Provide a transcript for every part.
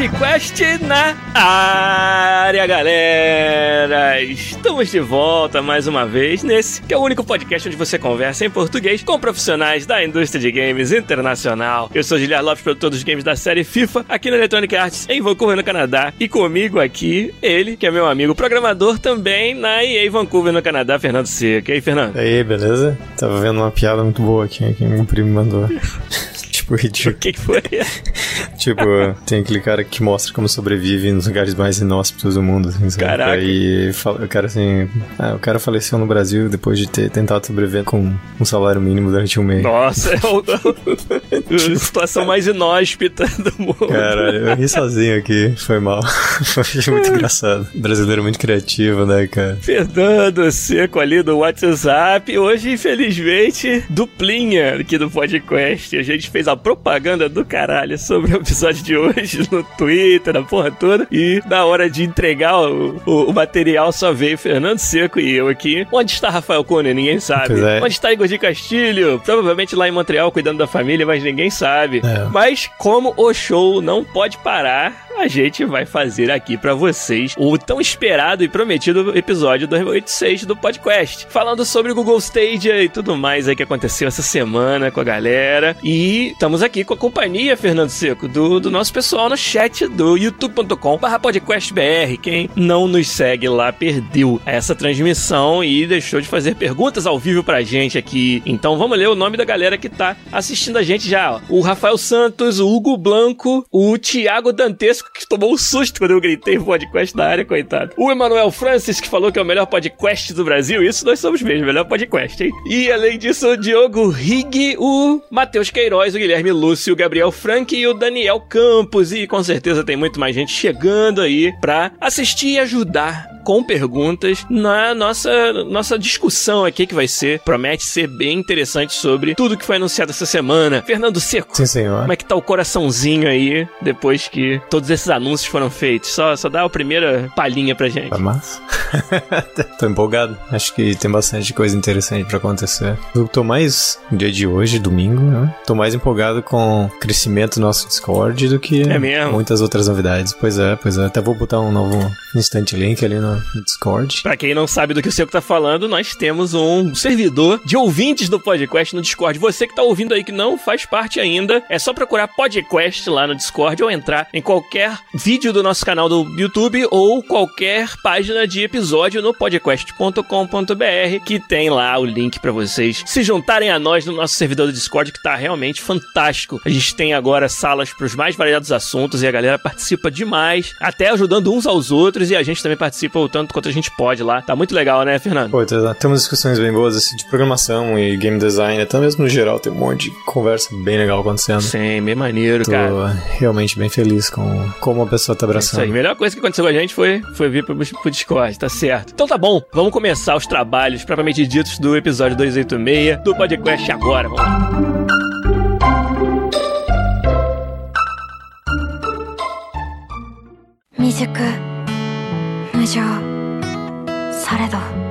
Podcast na área, galera! Estamos de volta mais uma vez nesse que é o único podcast onde você conversa em português com profissionais da indústria de games internacional. Eu sou Giliar Lopes, produtor dos games da série FIFA, aqui na Electronic Arts em Vancouver, no Canadá. E comigo aqui, ele, que é meu amigo programador também na EA Vancouver, no Canadá, Fernando Seca. E aí, Fernando? E aí, beleza? Tava vendo uma piada muito boa aqui que meu primo mandou. tipo, ridículo. O que, foi? tipo, tem aquele cara que mostra como sobrevive nos lugares mais inóspitos do mundo. Assim, sabe? Caraca. Aí o cara assim. Ah, o cara faleceu no Brasil depois de ter tentado sobreviver com um salário mínimo durante um mês. Nossa, é o, a situação mais inóspita do mundo. Caralho, eu ri sozinho aqui, foi mal. Foi muito engraçado. Brasileiro muito criativo, né, cara? Fernando Seco ali do WhatsApp. Hoje, infelizmente, duplinha aqui do podcast. A gente fez a propaganda do caralho sobre o episódio de hoje no Twitter, na porra toda. E na hora de entregar o, o, o material só veio Fernando Seco e eu aqui. Onde está Rafael Cunha? Ninguém sabe. É. Onde está Igor de Castilho? Provavelmente lá em Montreal cuidando da família, mas ninguém sabe. É. Mas como o show não pode parar, a gente vai fazer aqui pra vocês o tão esperado e prometido episódio 286 do podcast, falando sobre o Google Stadia e tudo mais aí que aconteceu essa semana com a galera. E estamos aqui com a companhia, Fernando Seco, do, do nosso pessoal no chat do youtube.com podcastbr. Quem não nos segue lá perdeu essa transmissão e deixou de fazer perguntas ao vivo pra gente aqui. Então vamos ler o nome da galera que tá assistindo a gente já. ó. O Rafael Santos, o Hugo Blanco, o Thiago Dantesco, que tomou um susto quando eu gritei podcast da área, coitado. O Emanuel Francis, que falou que é o melhor podcast do Brasil. Isso nós somos mesmo, melhor podcast, hein? E além disso, o Diogo Rig, o Matheus Queiroz, o Guilherme Lúcio, o Gabriel Frank e o Daniel Campos. E com certeza tem muito mais gente chegando aí pra assistir e ajudar com perguntas na nossa, nossa discussão aqui que vai ser, promete ser bem interessante sobre tudo que foi anunciado essa semana. Fernando Seco, Sim, senhor. como é que tá o coraçãozinho aí depois que todos esses anúncios foram feitos? Só, só dá a primeira palhinha pra gente. Tá massa. tô empolgado. Acho que tem bastante coisa interessante pra acontecer. Eu tô mais, no dia de hoje, domingo, né? Tô mais empolgado com o crescimento do nosso Discord do que É muitas outras novidades. Pois é, pois é. Até vou botar um novo instant link ali no, Discord. Pra quem não sabe do que o Seco tá falando, nós temos um servidor de ouvintes do podcast no Discord. Você que tá ouvindo aí que não faz parte ainda, é só procurar podcast lá no Discord ou entrar em qualquer vídeo do nosso canal do YouTube ou qualquer página de episódio no podcast.com.br que tem lá o link pra vocês se juntarem a nós no nosso servidor do Discord que tá realmente fantástico. A gente tem agora salas pros mais variados assuntos e a galera participa demais, até ajudando uns aos outros e a gente também participa o tanto quanto a gente pode lá. Tá muito legal, né, Fernando? Pô, tá- temos discussões bem boas assim, de programação e game design, até mesmo no geral, tem um monte de conversa bem legal acontecendo. Sim, bem maneiro, Tô cara. realmente bem feliz com como a pessoa tá Isso aí. abraçando. A melhor coisa que aconteceu com a gente foi, foi vir pro, pro Discord, tá certo. Então tá bom, vamos começar os trabalhos propriamente ditos do episódio 286 do podcast agora. Vamos lá. 無情されど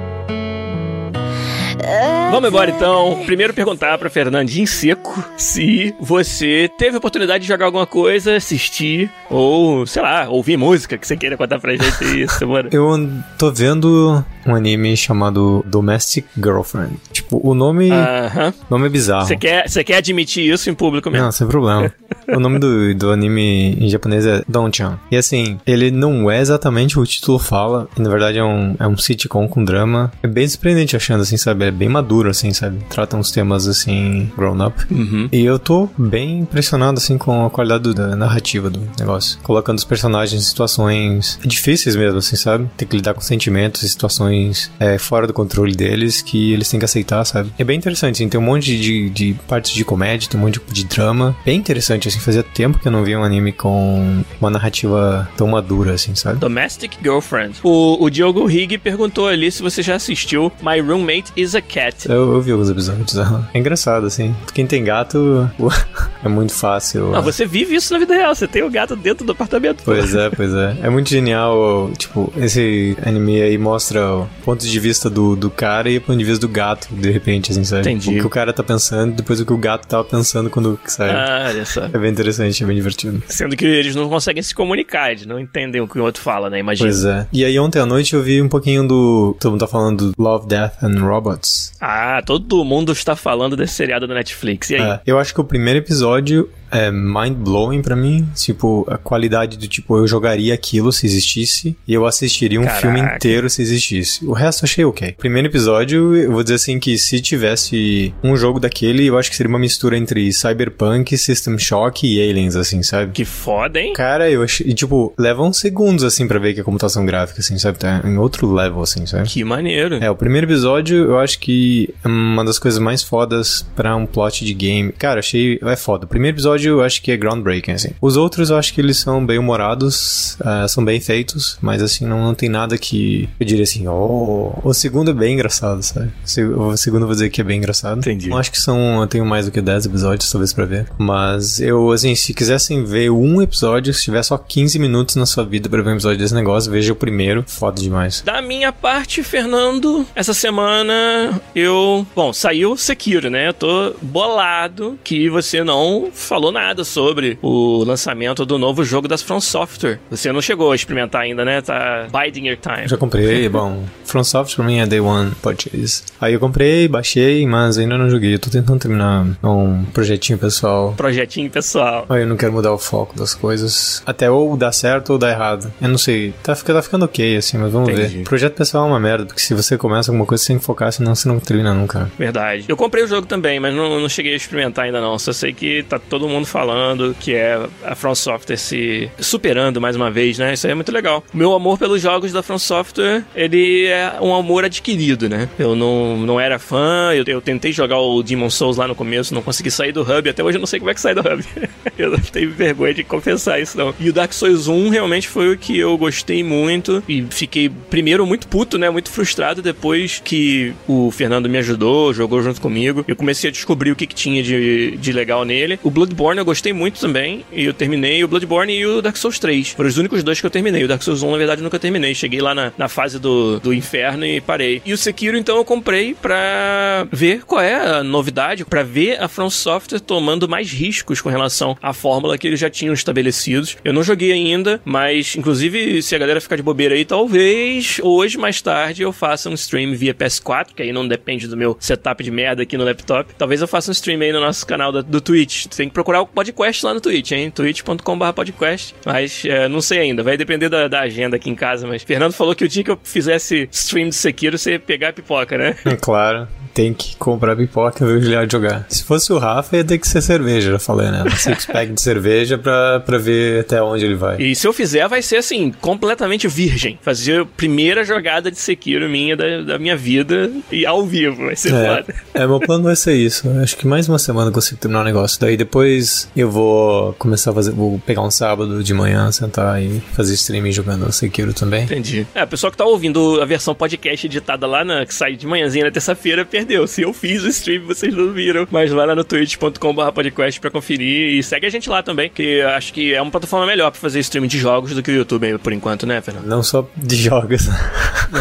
Vamos embora então. Primeiro perguntar pra Fernandinho Seco se você teve a oportunidade de jogar alguma coisa, assistir, ou, sei lá, ouvir música que você queira contar pra gente aí essa semana. Eu tô vendo um anime chamado Domestic Girlfriend. Tipo, o nome, Aham. nome é bizarro. Você quer, quer admitir isso em público mesmo? Não, sem problema. o nome do, do anime em japonês é Don-chan. E assim, ele não é exatamente o que o título fala. E, na verdade é um, é um sitcom com drama. É bem surpreendente achando, assim, sabe? É bem maduro, assim, sabe? Trata uns temas, assim, grown up. Uhum. E eu tô bem impressionado, assim, com a qualidade do- da narrativa do negócio. Colocando os personagens em situações difíceis mesmo, assim, sabe? Tem que lidar com sentimentos e situações é, fora do controle deles que eles têm que aceitar, sabe? É bem interessante, assim, tem um monte de, de partes de comédia, tem um monte de, drama. Bem interessante, assim, fazia tempo que eu não via um anime com uma narrativa tão madura, assim, sabe? Domestic Girlfriend. O, o Diogo Higg perguntou ali se você já assistiu My Roommate is a Cat. Eu, eu vi alguns episódios. É engraçado, assim. Quem tem gato é muito fácil. Ah, você vive isso na vida real. Você tem o gato dentro do apartamento. Pois é, pois é. É muito genial, tipo, esse anime aí mostra o ponto de vista do, do cara e o ponto de vista do gato, de repente, assim, sabe? Entendi. O que o cara tá pensando, depois o que o gato tava pensando quando sai. Ah, olha só. É bem interessante, é bem divertido. Sendo que eles não conseguem se comunicar, eles não entendem o que o outro fala, né? Imagina. Pois é. E aí ontem à noite eu vi um pouquinho do. Todo mundo tá falando do Love, Death and Robots. Ah, todo mundo está falando desse seriado da Netflix. E aí? É, eu acho que o primeiro episódio é mind blowing pra mim. Tipo, a qualidade do tipo, eu jogaria aquilo se existisse e eu assistiria um Caraca. filme inteiro se existisse. O resto achei ok. Primeiro episódio, eu vou dizer assim que se tivesse um jogo daquele, eu acho que seria uma mistura entre Cyberpunk, System Shock e Aliens, assim, sabe? Que foda, hein? Cara, eu achei. E, tipo, leva uns segundos, assim, pra ver que a computação gráfica, assim, sabe? Tá em outro level, assim, sabe? Que maneiro. É, o primeiro episódio eu acho que é uma das coisas mais fodas pra um plot de game. Cara, achei. É foda. O primeiro episódio eu acho que é groundbreaking, assim. Os outros eu acho que eles são bem humorados, ah, são bem feitos, mas assim, não, não tem nada que eu diria assim, oh. O segundo é bem engraçado, sabe? O segundo eu vou dizer que é bem engraçado. Entendi. Eu acho que são. Eu tenho mais do que 10 episódios, talvez, pra ver. Mas eu, assim, se quisessem ver um episódio, se tiver só 15 minutos na sua vida pra ver um episódio desse negócio, veja o primeiro. Foda demais. Da minha parte, Fernando, essa semana eu. Bom, saiu Sekiro, né? Eu tô bolado que você não falou nada sobre o lançamento do novo jogo das From Software. Você não chegou a experimentar ainda, né? Tá biding your time. Já comprei, bom. From Software pra mim é Day One Purchase. Aí eu comprei, baixei, mas ainda não joguei. Eu tô tentando terminar um projetinho pessoal. Projetinho pessoal. Aí eu não quero mudar o foco das coisas. Até ou dar certo ou dar errado. Eu não sei. Tá, fica- tá ficando ok, assim, mas vamos Entendi. ver. Projeto pessoal é uma merda, porque se você começa alguma coisa, você tem que focar, senão você não termina nunca. Verdade. Eu comprei o jogo também, mas não, não cheguei a experimentar ainda não. Só sei que tá todo mundo falando que é a From Software se superando mais uma vez, né? Isso aí é muito legal. Meu amor pelos jogos da From Software, ele é um amor adquirido, né? Eu não, não era fã, eu, eu tentei jogar o Demon Souls lá no começo, não consegui sair do hub, até hoje eu não sei como é que sai do hub. eu não tenho vergonha de confessar isso não. E o Dark Souls 1 realmente foi o que eu gostei muito e fiquei primeiro muito puto, né? Muito frustrado depois que o Fernando me ajudou, jogou junto comigo. Eu comecei a descobrir o que, que tinha de, de legal nele. O Bloodborne eu gostei muito também e eu terminei o Bloodborne e o Dark Souls 3. Foram os únicos dois que eu terminei. O Dark Souls 1, na verdade, eu nunca terminei. Cheguei lá na, na fase do, do inferno e parei. E o Sekiro, então, eu comprei pra ver qual é a novidade, pra ver a From Software tomando mais riscos com relação à fórmula que eles já tinham estabelecidos. Eu não joguei ainda, mas, inclusive, se a galera ficar de bobeira aí, talvez hoje, mais tarde, eu faça um stream via PS4, que aí não depende do meu setup de merda aqui no laptop. Talvez eu faça um stream aí no nosso canal da- do Twitch. Tem que procurar o podcast lá no Twitch, hein? twitch.com.br podcast. Mas é, não sei ainda, vai depender da, da agenda aqui em casa. Mas Fernando falou que o dia que eu fizesse stream de Sekiro, você ia pegar a pipoca, né? Claro. Tem que comprar pipoca e ver o Juliado jogar. Se fosse o Rafa, ia ter que ser cerveja, já falei, né? Um six pack de cerveja pra, pra ver até onde ele vai. E se eu fizer, vai ser assim, completamente virgem. Fazer a primeira jogada de Sekiro minha da, da minha vida e ao vivo. Vai ser foda. É, é, meu plano vai ser isso. Acho que mais uma semana eu consigo terminar o negócio. Daí depois eu vou começar a fazer. Vou pegar um sábado de manhã, sentar e fazer streaming jogando Sekiro também. Entendi. É, o pessoal que tá ouvindo a versão podcast editada lá na que sai de manhãzinha na terça-feira perdeu. Se eu fiz o stream, vocês não viram. Mas vai lá no twitch.com.br podcast pra conferir. E segue a gente lá também, que acho que é uma plataforma melhor pra fazer stream de jogos do que o YouTube por enquanto, né, Fernando? Não só de jogos.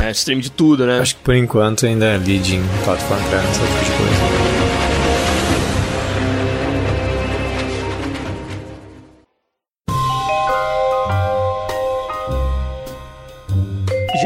É, stream de tudo, né? Acho que por enquanto ainda é leading platform pra essa tipo de coisa.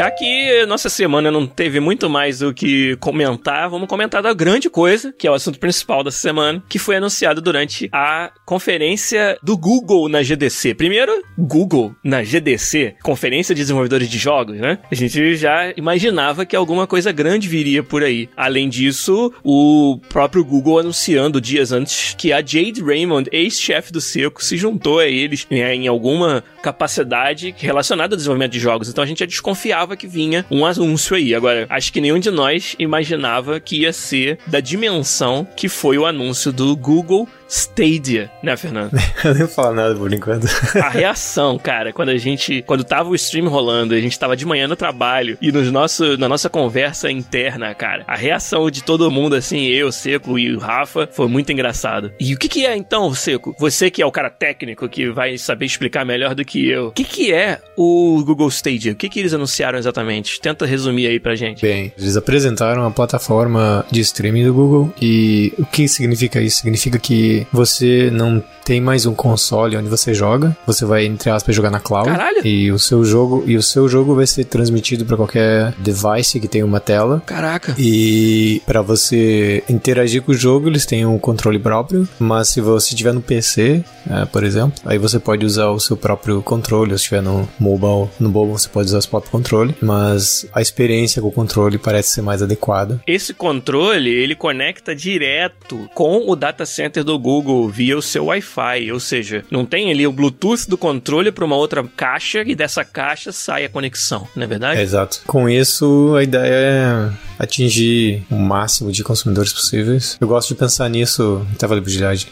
Já que nossa semana não teve muito mais o que comentar, vamos comentar da grande coisa, que é o assunto principal dessa semana, que foi anunciado durante a conferência do Google na GDC. Primeiro, Google na GDC, Conferência de Desenvolvedores de Jogos, né? A gente já imaginava que alguma coisa grande viria por aí. Além disso, o próprio Google anunciando dias antes que a Jade Raymond, ex-chefe do Seco, se juntou a eles né, em alguma capacidade relacionada ao desenvolvimento de jogos. Então a gente já desconfiava que vinha um anúncio aí. Agora, acho que nenhum de nós imaginava que ia ser da dimensão que foi o anúncio do Google Stadia, né, Fernando? Eu nem falar nada por enquanto. a reação, cara, quando a gente. Quando tava o stream rolando, a gente tava de manhã no trabalho e nos nosso, na nossa conversa interna, cara, a reação de todo mundo, assim, eu, Seco e o Rafa, foi muito engraçado. E o que, que é então, Seco? Você que é o cara técnico que vai saber explicar melhor do que eu. O que, que é o Google Stadia? O que, que eles anunciaram exatamente? Tenta resumir aí pra gente. Bem, eles apresentaram a plataforma de streaming do Google e o que significa isso? Significa que você não tem mais um console onde você joga, você vai entre aspas jogar na cloud Caralho. e o seu jogo e o seu jogo vai ser transmitido para qualquer device que tenha uma tela. Caraca. E para você interagir com o jogo, eles têm um controle próprio, mas se você tiver no PC, é, por exemplo, aí você pode usar o seu próprio controle, se estiver no mobile, no mobile você pode usar o seu próprio controle, mas a experiência com o controle parece ser mais adequada. Esse controle, ele conecta direto com o data center do Google via o seu Wi-Fi, ou seja, não tem ali o Bluetooth do controle para uma outra caixa e dessa caixa sai a conexão, não é verdade? É, exato. Com isso, a ideia é atingir o máximo de consumidores possíveis. Eu gosto de pensar nisso, até falei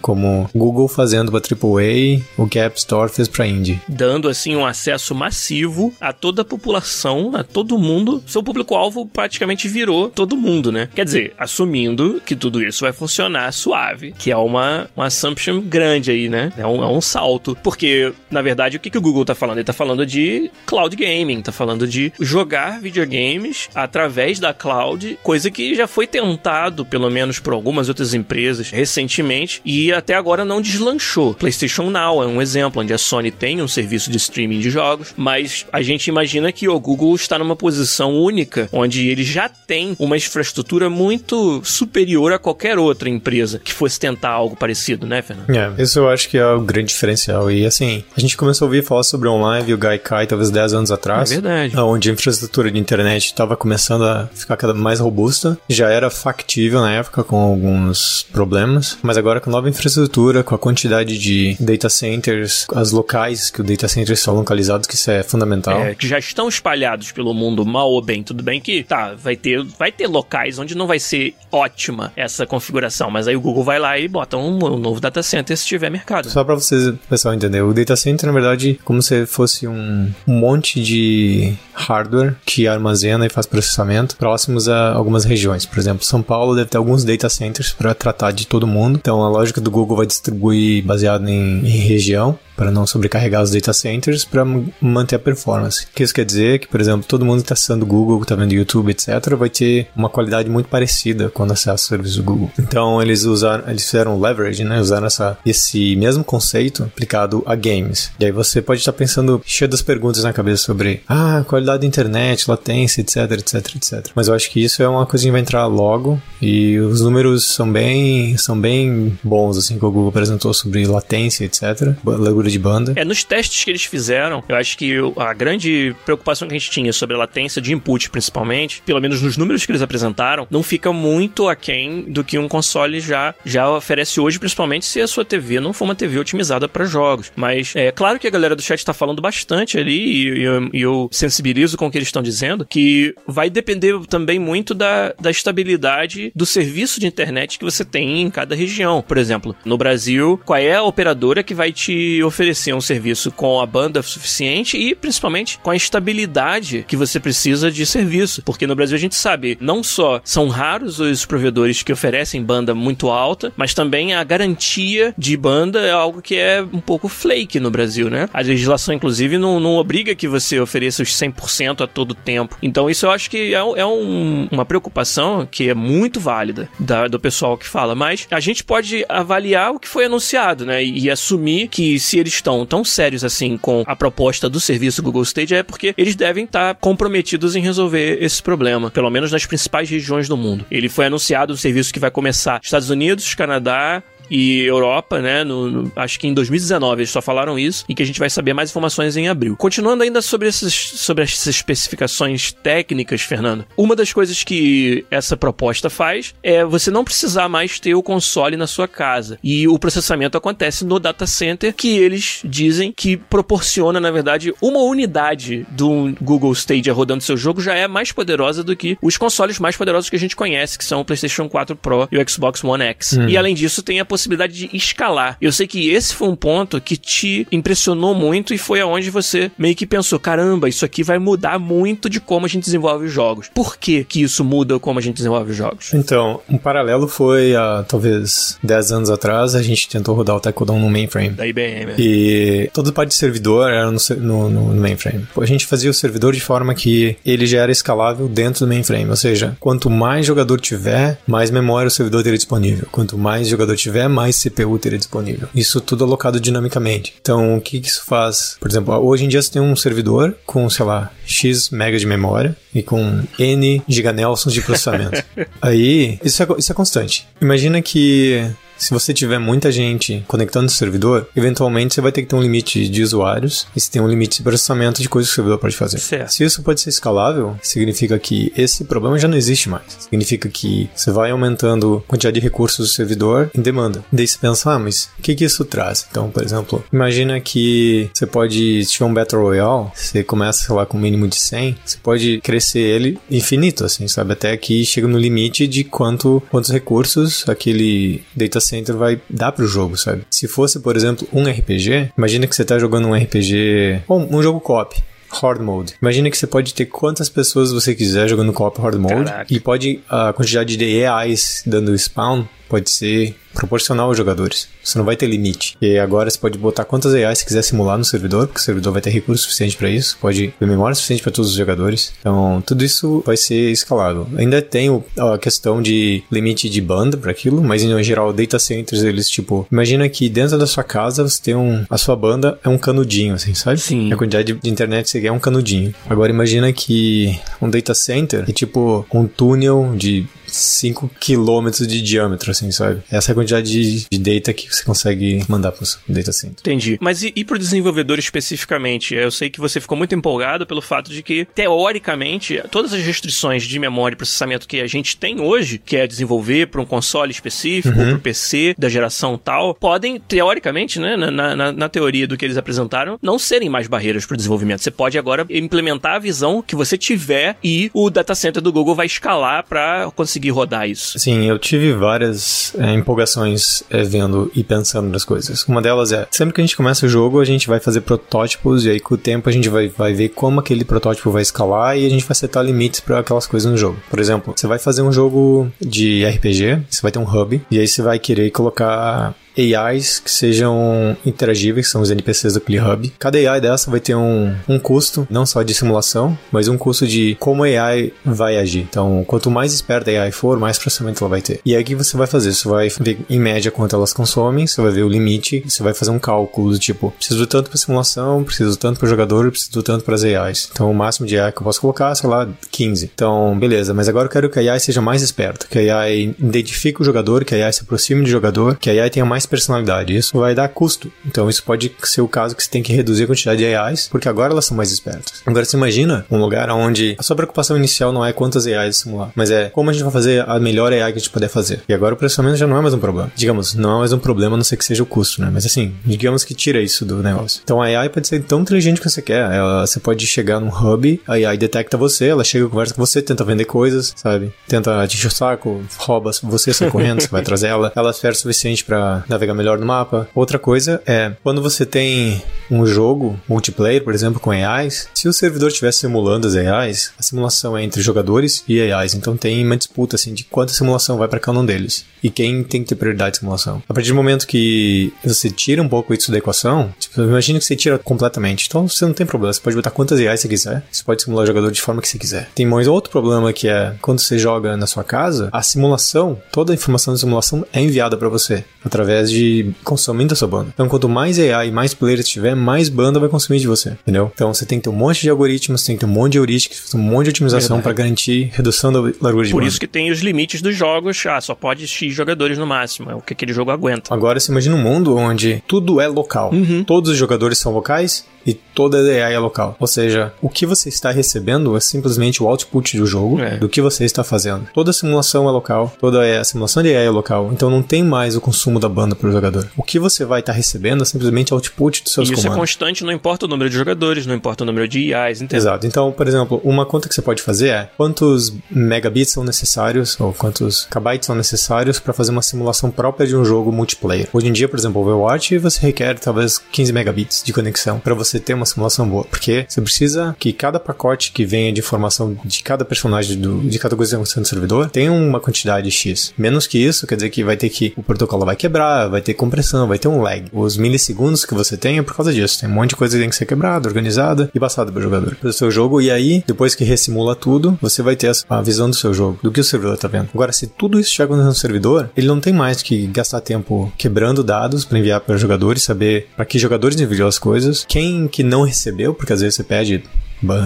como Google fazendo para AAA o que a App Store fez para Indie. Dando assim um acesso massivo a toda a população, a todo mundo. Seu público-alvo praticamente virou todo mundo, né? Quer dizer, assumindo que tudo isso vai funcionar suave, que é uma, uma assumption grande aí, né? É um, é um salto. Porque, na verdade, o que, que o Google tá falando? Ele tá falando de cloud gaming, tá falando de jogar videogames através da cloud, coisa que já foi tentado, pelo menos por algumas outras empresas recentemente, e até agora não deslanchou. PlayStation Now é um exemplo onde a Sony tem um serviço de streaming de jogos, mas a gente imagina que o Google está numa posição única, onde ele já tem uma infraestrutura muito superior a qualquer outra empresa que fosse tentar algo parecido, né, Fernando? É, isso eu acho que é o grande diferencial. E assim, a gente começou a ouvir falar sobre online e o Gaikai talvez 10 anos atrás. É verdade. Onde a infraestrutura de internet estava começando a ficar cada mais robusta. Já era factível na época com alguns problemas, mas agora com nova infraestrutura, com a quantidade de data centers, as locais que o data center estão localizados, que isso é fundamental. É, que já estão espalhados pelo mundo, mal ou bem, tudo bem que, tá, vai ter, vai ter locais onde não vai ser ótima essa configuração, mas aí o Google vai lá e bota um, um novo data center se tiver mercado. Só para vocês, pessoal, entender, o data center, na verdade, como se fosse um, monte de hardware que armazena e faz processamento próximos a algumas regiões. Por exemplo, São Paulo deve ter alguns data centers para tratar de todo mundo. Então, a lógica do Google vai distribuir baseado em, em região para não sobrecarregar os data centers para manter a performance. O que isso quer dizer? Que, por exemplo, todo mundo que está acessando o Google, está vendo YouTube, etc., vai ter uma qualidade muito parecida quando acessa o serviço do Google. Então, eles usaram, eles fizeram leverage, né? Usaram essa, esse mesmo conceito aplicado a games. E aí você pode estar pensando cheio das perguntas na cabeça sobre ah, qualidade da internet, latência, etc, etc, etc. Mas eu acho que isso é uma coisa que vai entrar logo e os números são bem, são bem bons, assim, que o Google apresentou sobre latência, etc. Largura de banda. É, nos testes que eles fizeram, eu acho que a grande preocupação que a gente tinha sobre a latência de input, principalmente, pelo menos nos números que eles apresentaram, não fica muito aquém do que um console já, já oferece hoje, principalmente se a sua TV não for uma TV otimizada para jogos. Mas é claro que a galera do chat está falando bastante ali e, e, e, eu sensibilizo com o que eles estão dizendo, que vai depender também muito da, da estabilidade do serviço de internet que você tem em cada região. Por exemplo, no Brasil, qual é a operadora que vai te oferecer um serviço com a banda suficiente e principalmente com a estabilidade que você precisa de serviço. Porque no Brasil a gente sabe, não só são raros os provedores que oferecem banda muito alta, mas também a garantia de banda é algo que é um pouco flake no Brasil, né? A legislação, inclusive, não, não obriga que você ofereça os 100% a todo tempo. Então, isso eu acho que é, é um, uma preocupação que é muito válida da, do pessoal que fala. Mas a gente pode avaliar o que foi anunciado, né? E, e assumir que se eles estão tão sérios assim com a proposta do serviço Google Stage é porque eles devem estar tá comprometidos em resolver esse problema, pelo menos nas principais regiões do mundo. Ele foi anunciado um serviço que vai começar Estados Unidos, Canadá, e Europa, né? No, no, acho que em 2019 eles só falaram isso e que a gente vai saber mais informações em abril. Continuando ainda sobre, esses, sobre essas especificações técnicas, Fernando, uma das coisas que essa proposta faz é você não precisar mais ter o console na sua casa e o processamento acontece no data center que eles dizem que proporciona, na verdade, uma unidade do Google Stadia rodando seu jogo já é mais poderosa do que os consoles mais poderosos que a gente conhece, que são o PlayStation 4 Pro e o Xbox One X. Hum. E além disso, tem a possibilidade possibilidade de escalar. Eu sei que esse foi um ponto que te impressionou muito e foi aonde você meio que pensou: caramba, isso aqui vai mudar muito de como a gente desenvolve os jogos. Por que, que isso muda como a gente desenvolve os jogos? Então, um paralelo foi há talvez 10 anos atrás, a gente tentou rodar o Taekwondo no mainframe. Da IBM. E todo parte de servidor era no, no, no, mainframe. A gente fazia o servidor de forma que ele já era escalável dentro do mainframe. Ou seja, quanto mais jogador tiver, mais memória o servidor teria disponível. Quanto mais jogador tiver, mais CPU teria disponível. Isso tudo alocado dinamicamente. Então, o que, que isso faz? Por exemplo, hoje em dia você tem um servidor com, sei lá, X mega de memória e com N giganelsons de processamento. Aí, isso é, isso é constante. Imagina que se você tiver muita gente conectando o servidor, eventualmente você vai ter que ter um limite de usuários e você tem um limite de processamento de coisas que o servidor pode fazer. Certo. Se isso pode ser escalável, significa que esse problema já não existe mais. Significa que você vai aumentando a quantidade de recursos do servidor em demanda. Daí você pensa, ah, mas o que, que isso traz? Então, por exemplo, imagina que você pode, se tiver um Battle Royale, você começa, sei lá, com um mínimo de 100, você pode crescer ele infinito, assim, sabe? Até que chega no limite de quanto, quantos recursos aquele data Vai dar pro jogo, sabe? Se fosse, por exemplo, um RPG, imagina que você tá jogando um RPG, ou um jogo co-op. Hard Mode. Imagina que você pode ter quantas pessoas você quiser jogando co-op Hard Mode Caraca. e pode a quantidade de AIs dando spawn pode ser proporcional aos jogadores. Você não vai ter limite. E agora você pode botar quantas AI você quiser simular no servidor, porque o servidor vai ter recurso suficiente para isso, pode ter memória suficiente para todos os jogadores. Então, tudo isso vai ser escalável. Ainda tem a questão de limite de banda para aquilo, mas em geral, data centers, eles tipo, imagina que dentro da sua casa você tem um. A sua banda é um canudinho, assim, sabe? Sim. A quantidade de internet que você quer é um canudinho. Agora, imagina que um data center é tipo um túnel de 5 quilômetros de diâmetro, assim, sabe? Essa é a quantidade de, de data que você consegue mandar para o data center. Entendi. Mas e, e para o desenvolvedor especificamente? Eu sei que você ficou muito empolgado pelo fato de que, teoricamente, todas as restrições de memória e processamento que a gente tem hoje, que é desenvolver para um console específico, uhum. para o PC da geração tal, podem, teoricamente, né, na, na, na teoria do que eles apresentaram, não serem mais barreiras para o desenvolvimento. Você pode agora implementar a visão que você tiver e o data center do Google vai escalar para conseguir conseguir rodar isso? Sim, eu tive várias é, empolgações é, vendo e pensando nas coisas. Uma delas é, sempre que a gente começa o jogo, a gente vai fazer protótipos e aí com o tempo a gente vai, vai ver como aquele protótipo vai escalar e a gente vai setar limites para aquelas coisas no jogo. Por exemplo, você vai fazer um jogo de RPG, você vai ter um hub e aí você vai querer colocar AIs que sejam interagíveis, que são os NPCs do ClearHub. Cada AI dessa vai ter um, um custo, não só de simulação, mas um custo de como a AI vai agir. Então, quanto mais esperta a AI for, mais processamento ela vai ter. E aí o que você vai fazer? Você vai ver em média quanto elas consomem, você vai ver o limite, você vai fazer um cálculo do tipo, preciso tanto para simulação, preciso tanto para jogador, preciso tanto para as AIs. Então, o máximo de AI que eu posso colocar, sei lá, 15. Então, beleza, mas agora eu quero que a AI seja mais esperta, que a AI identifique o jogador, que a AI se aproxime do jogador, que a AI tenha mais personalidade. Isso vai dar custo. Então isso pode ser o caso que você tem que reduzir a quantidade de AIs, porque agora elas são mais espertas. Agora você imagina um lugar onde a sua preocupação inicial não é quantas AIs simular, mas é como a gente vai fazer a melhor AI que a gente puder fazer. E agora o processamento já não é mais um problema. Digamos, não é mais um problema, a não ser que seja o custo, né? Mas assim, digamos que tira isso do negócio. Então a AI pode ser tão inteligente que você quer. Ela, você pode chegar num hub, a AI detecta você, ela chega, conversa com você, tenta vender coisas, sabe? Tenta te encher o saco, rouba você, sai correndo, você vai trazer ela. Ela é o suficiente para navegar melhor no mapa. Outra coisa é, quando você tem um jogo multiplayer, por exemplo, com AIs, se o servidor estiver simulando as AIs, a simulação é entre jogadores e AIs, então tem uma disputa assim de quanta simulação vai para cada um deles e quem tem que ter prioridade de simulação. A partir do momento que você tira um pouco isso da equação, tipo, imagina que você tira completamente, então você não tem problema, você pode botar quantas AIs você quiser, você pode simular o jogador de forma que você quiser. Tem mais outro problema que é quando você joga na sua casa, a simulação, toda a informação da simulação é enviada para você através através de consumindo a sua banda. Então, quanto mais AI e mais players tiver, mais banda vai consumir de você, entendeu? Então, você tem que ter um monte de algoritmos, tem que ter um monte de heuristics, um monte de otimização para garantir redução da largura de Por banda. isso que tem os limites dos jogos. Ah, só pode X jogadores no máximo. É o que aquele jogo aguenta. Agora, você imagina um mundo onde tudo é local. Uhum. Todos os jogadores são locais e toda a AI é local. Ou seja, o que você está recebendo é simplesmente o output do jogo, É. do que você está fazendo. Toda a simulação é local, toda a simulação de AI é local. Então não tem mais o consumo da banda para o jogador. O que você vai estar recebendo é simplesmente output dos seus E isso é comandos. constante, não importa o número de jogadores, não importa o número de IAs, entendeu? Exato. Então, por exemplo, uma conta que você pode fazer é quantos megabits são necessários ou quantos kbytes são necessários para fazer uma simulação própria de um jogo multiplayer. Hoje em dia, por exemplo, Overwatch, você requer talvez 15 megabits de conexão para você ter uma simulação boa, porque você precisa que cada pacote que venha de informação de cada personagem do, de cada coisa que está acontecendo no servidor tenha uma quantidade X. Menos que isso, quer dizer que vai ter que o protocolo vai quebrar, vai ter compressão, vai ter um lag. Os milissegundos que você tem é por causa disso. Tem um monte de coisa que tem que ser quebrada, organizada e passada para o jogador. Para o seu jogo, e aí, depois que ressimula tudo, você vai ter a visão do seu jogo, do que o servidor tá vendo. Agora, se tudo isso acontecendo no servidor, ele não tem mais que gastar tempo quebrando dados para enviar para jogadores, saber para que jogadores enviam as coisas, quem que não recebeu, porque às vezes você pede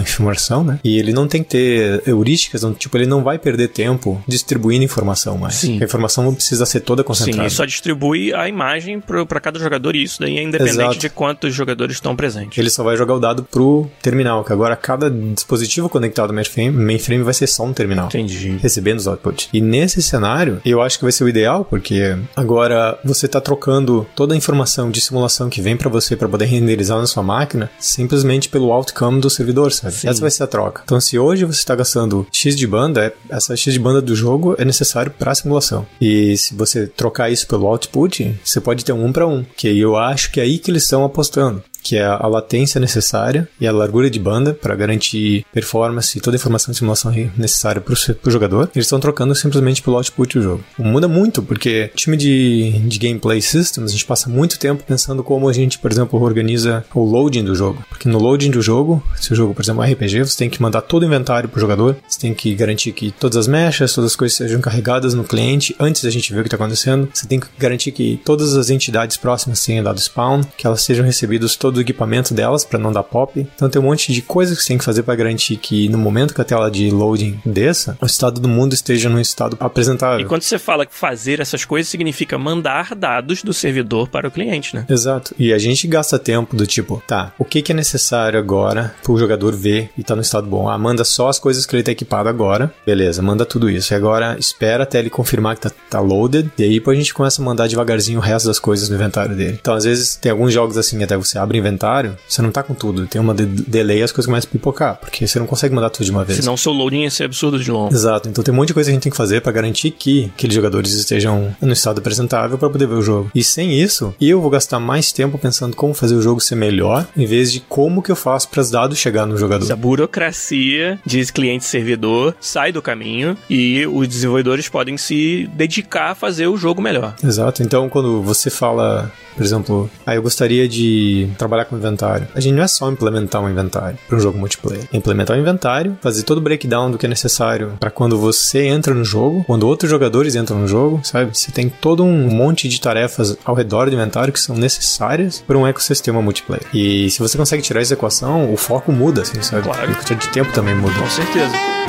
informação, né? E ele não tem que ter heurísticas, não, tipo, ele não vai perder tempo distribuindo informação mais. Sim. A informação não precisa ser toda Sim, concentrada. e só distribui a imagem para cada jogador e isso daí é independente Exato. de quantos jogadores estão presentes. Ele só vai jogar o dado pro terminal, que agora cada dispositivo conectado ao mainframe, mainframe vai ser só um terminal. Entendi. recebendo os outputs. E nesse cenário, eu acho que vai ser o ideal, porque agora você está trocando toda a informação de simulação que vem para você para poder renderizar na sua máquina simplesmente pelo outcome do servidor, sabe? Sim. Essa vai ser a troca. Então, se hoje você está gastando X de banda, é- essa X de banda do jogo é necessário para a simulação. E se você trocar isso pelo output, você pode ter um 1 para um, que eu acho que é aí que eles estão apostando que é a latência necessária e a largura de banda para garantir performance e toda a informação de simulação necessária para o jogador. Eles estão trocando simplesmente pelo output do jogo. Muda muito, porque time de, de gameplay systems, a gente passa muito tempo pensando como a gente, por exemplo, organiza o loading do jogo. Porque no loading do jogo, se o jogo, por exemplo, é um RPG, você tem que mandar todo o inventário pro jogador, você tem que garantir que todas as mechas, todas as coisas sejam carregadas no cliente antes da gente ver o que está acontecendo. Você tem que garantir que todas as entidades próximas tenham dado spawn, que elas sejam recebidas todo o equipamento delas para não dar pop. Então tem um monte de coisas que você tem que fazer para garantir que no momento que a tela de loading desça, o estado do mundo esteja num estado apresentável. E quando você fala que fazer essas coisas, significa mandar dados do servidor para o cliente, né? Exato. E a gente gasta tempo do tipo, tá, o que, que é necessário agora pro jogador ver e tá no estado bom? Ah, manda só as coisas que ele tá equipado agora. Beleza, manda tudo isso. E agora espera até ele confirmar que tá, tá loaded. E aí a gente começa a mandar devagarzinho o resto das coisas no inventário dele. Então, às vezes, tem alguns jogos assim, até você abre o inventário, você não tá com tudo. Tem uma de delay as coisas começam a pipocar, porque você não consegue mandar tudo de uma vez. Senão seu loading ia ser absurdo de longo. Exato, então tem um monte de coisa que a gente tem que fazer pra garantir que aqueles jogadores estejam no estado apresentável pra poder ver o jogo. E sem isso, eu vou gastar mais tempo pensando como fazer o jogo ser melhor, em vez de como que eu faço para os dados chegar no jogador. A burocracia de cliente-servidor sai do caminho e os desenvolvedores podem se dedicar a fazer o jogo melhor. Exato, então quando você fala, por exemplo, ah, eu gostaria de trabalhar com inventário, a gente não é só implementar um inventário para um jogo multiplayer, é implementar um inventário, fazer todo o breakdown do que é necessário para quando você entra no jogo, quando outros jogadores entram no jogo, sabe? Você tem todo um monte de tarefas ao redor do inventário que são necessárias para um ecossistema multiplayer. E se você consegue tirar essa equação, o foco muda, assim, sabe? Claro. E a quantidade de tempo também muda. Com certeza.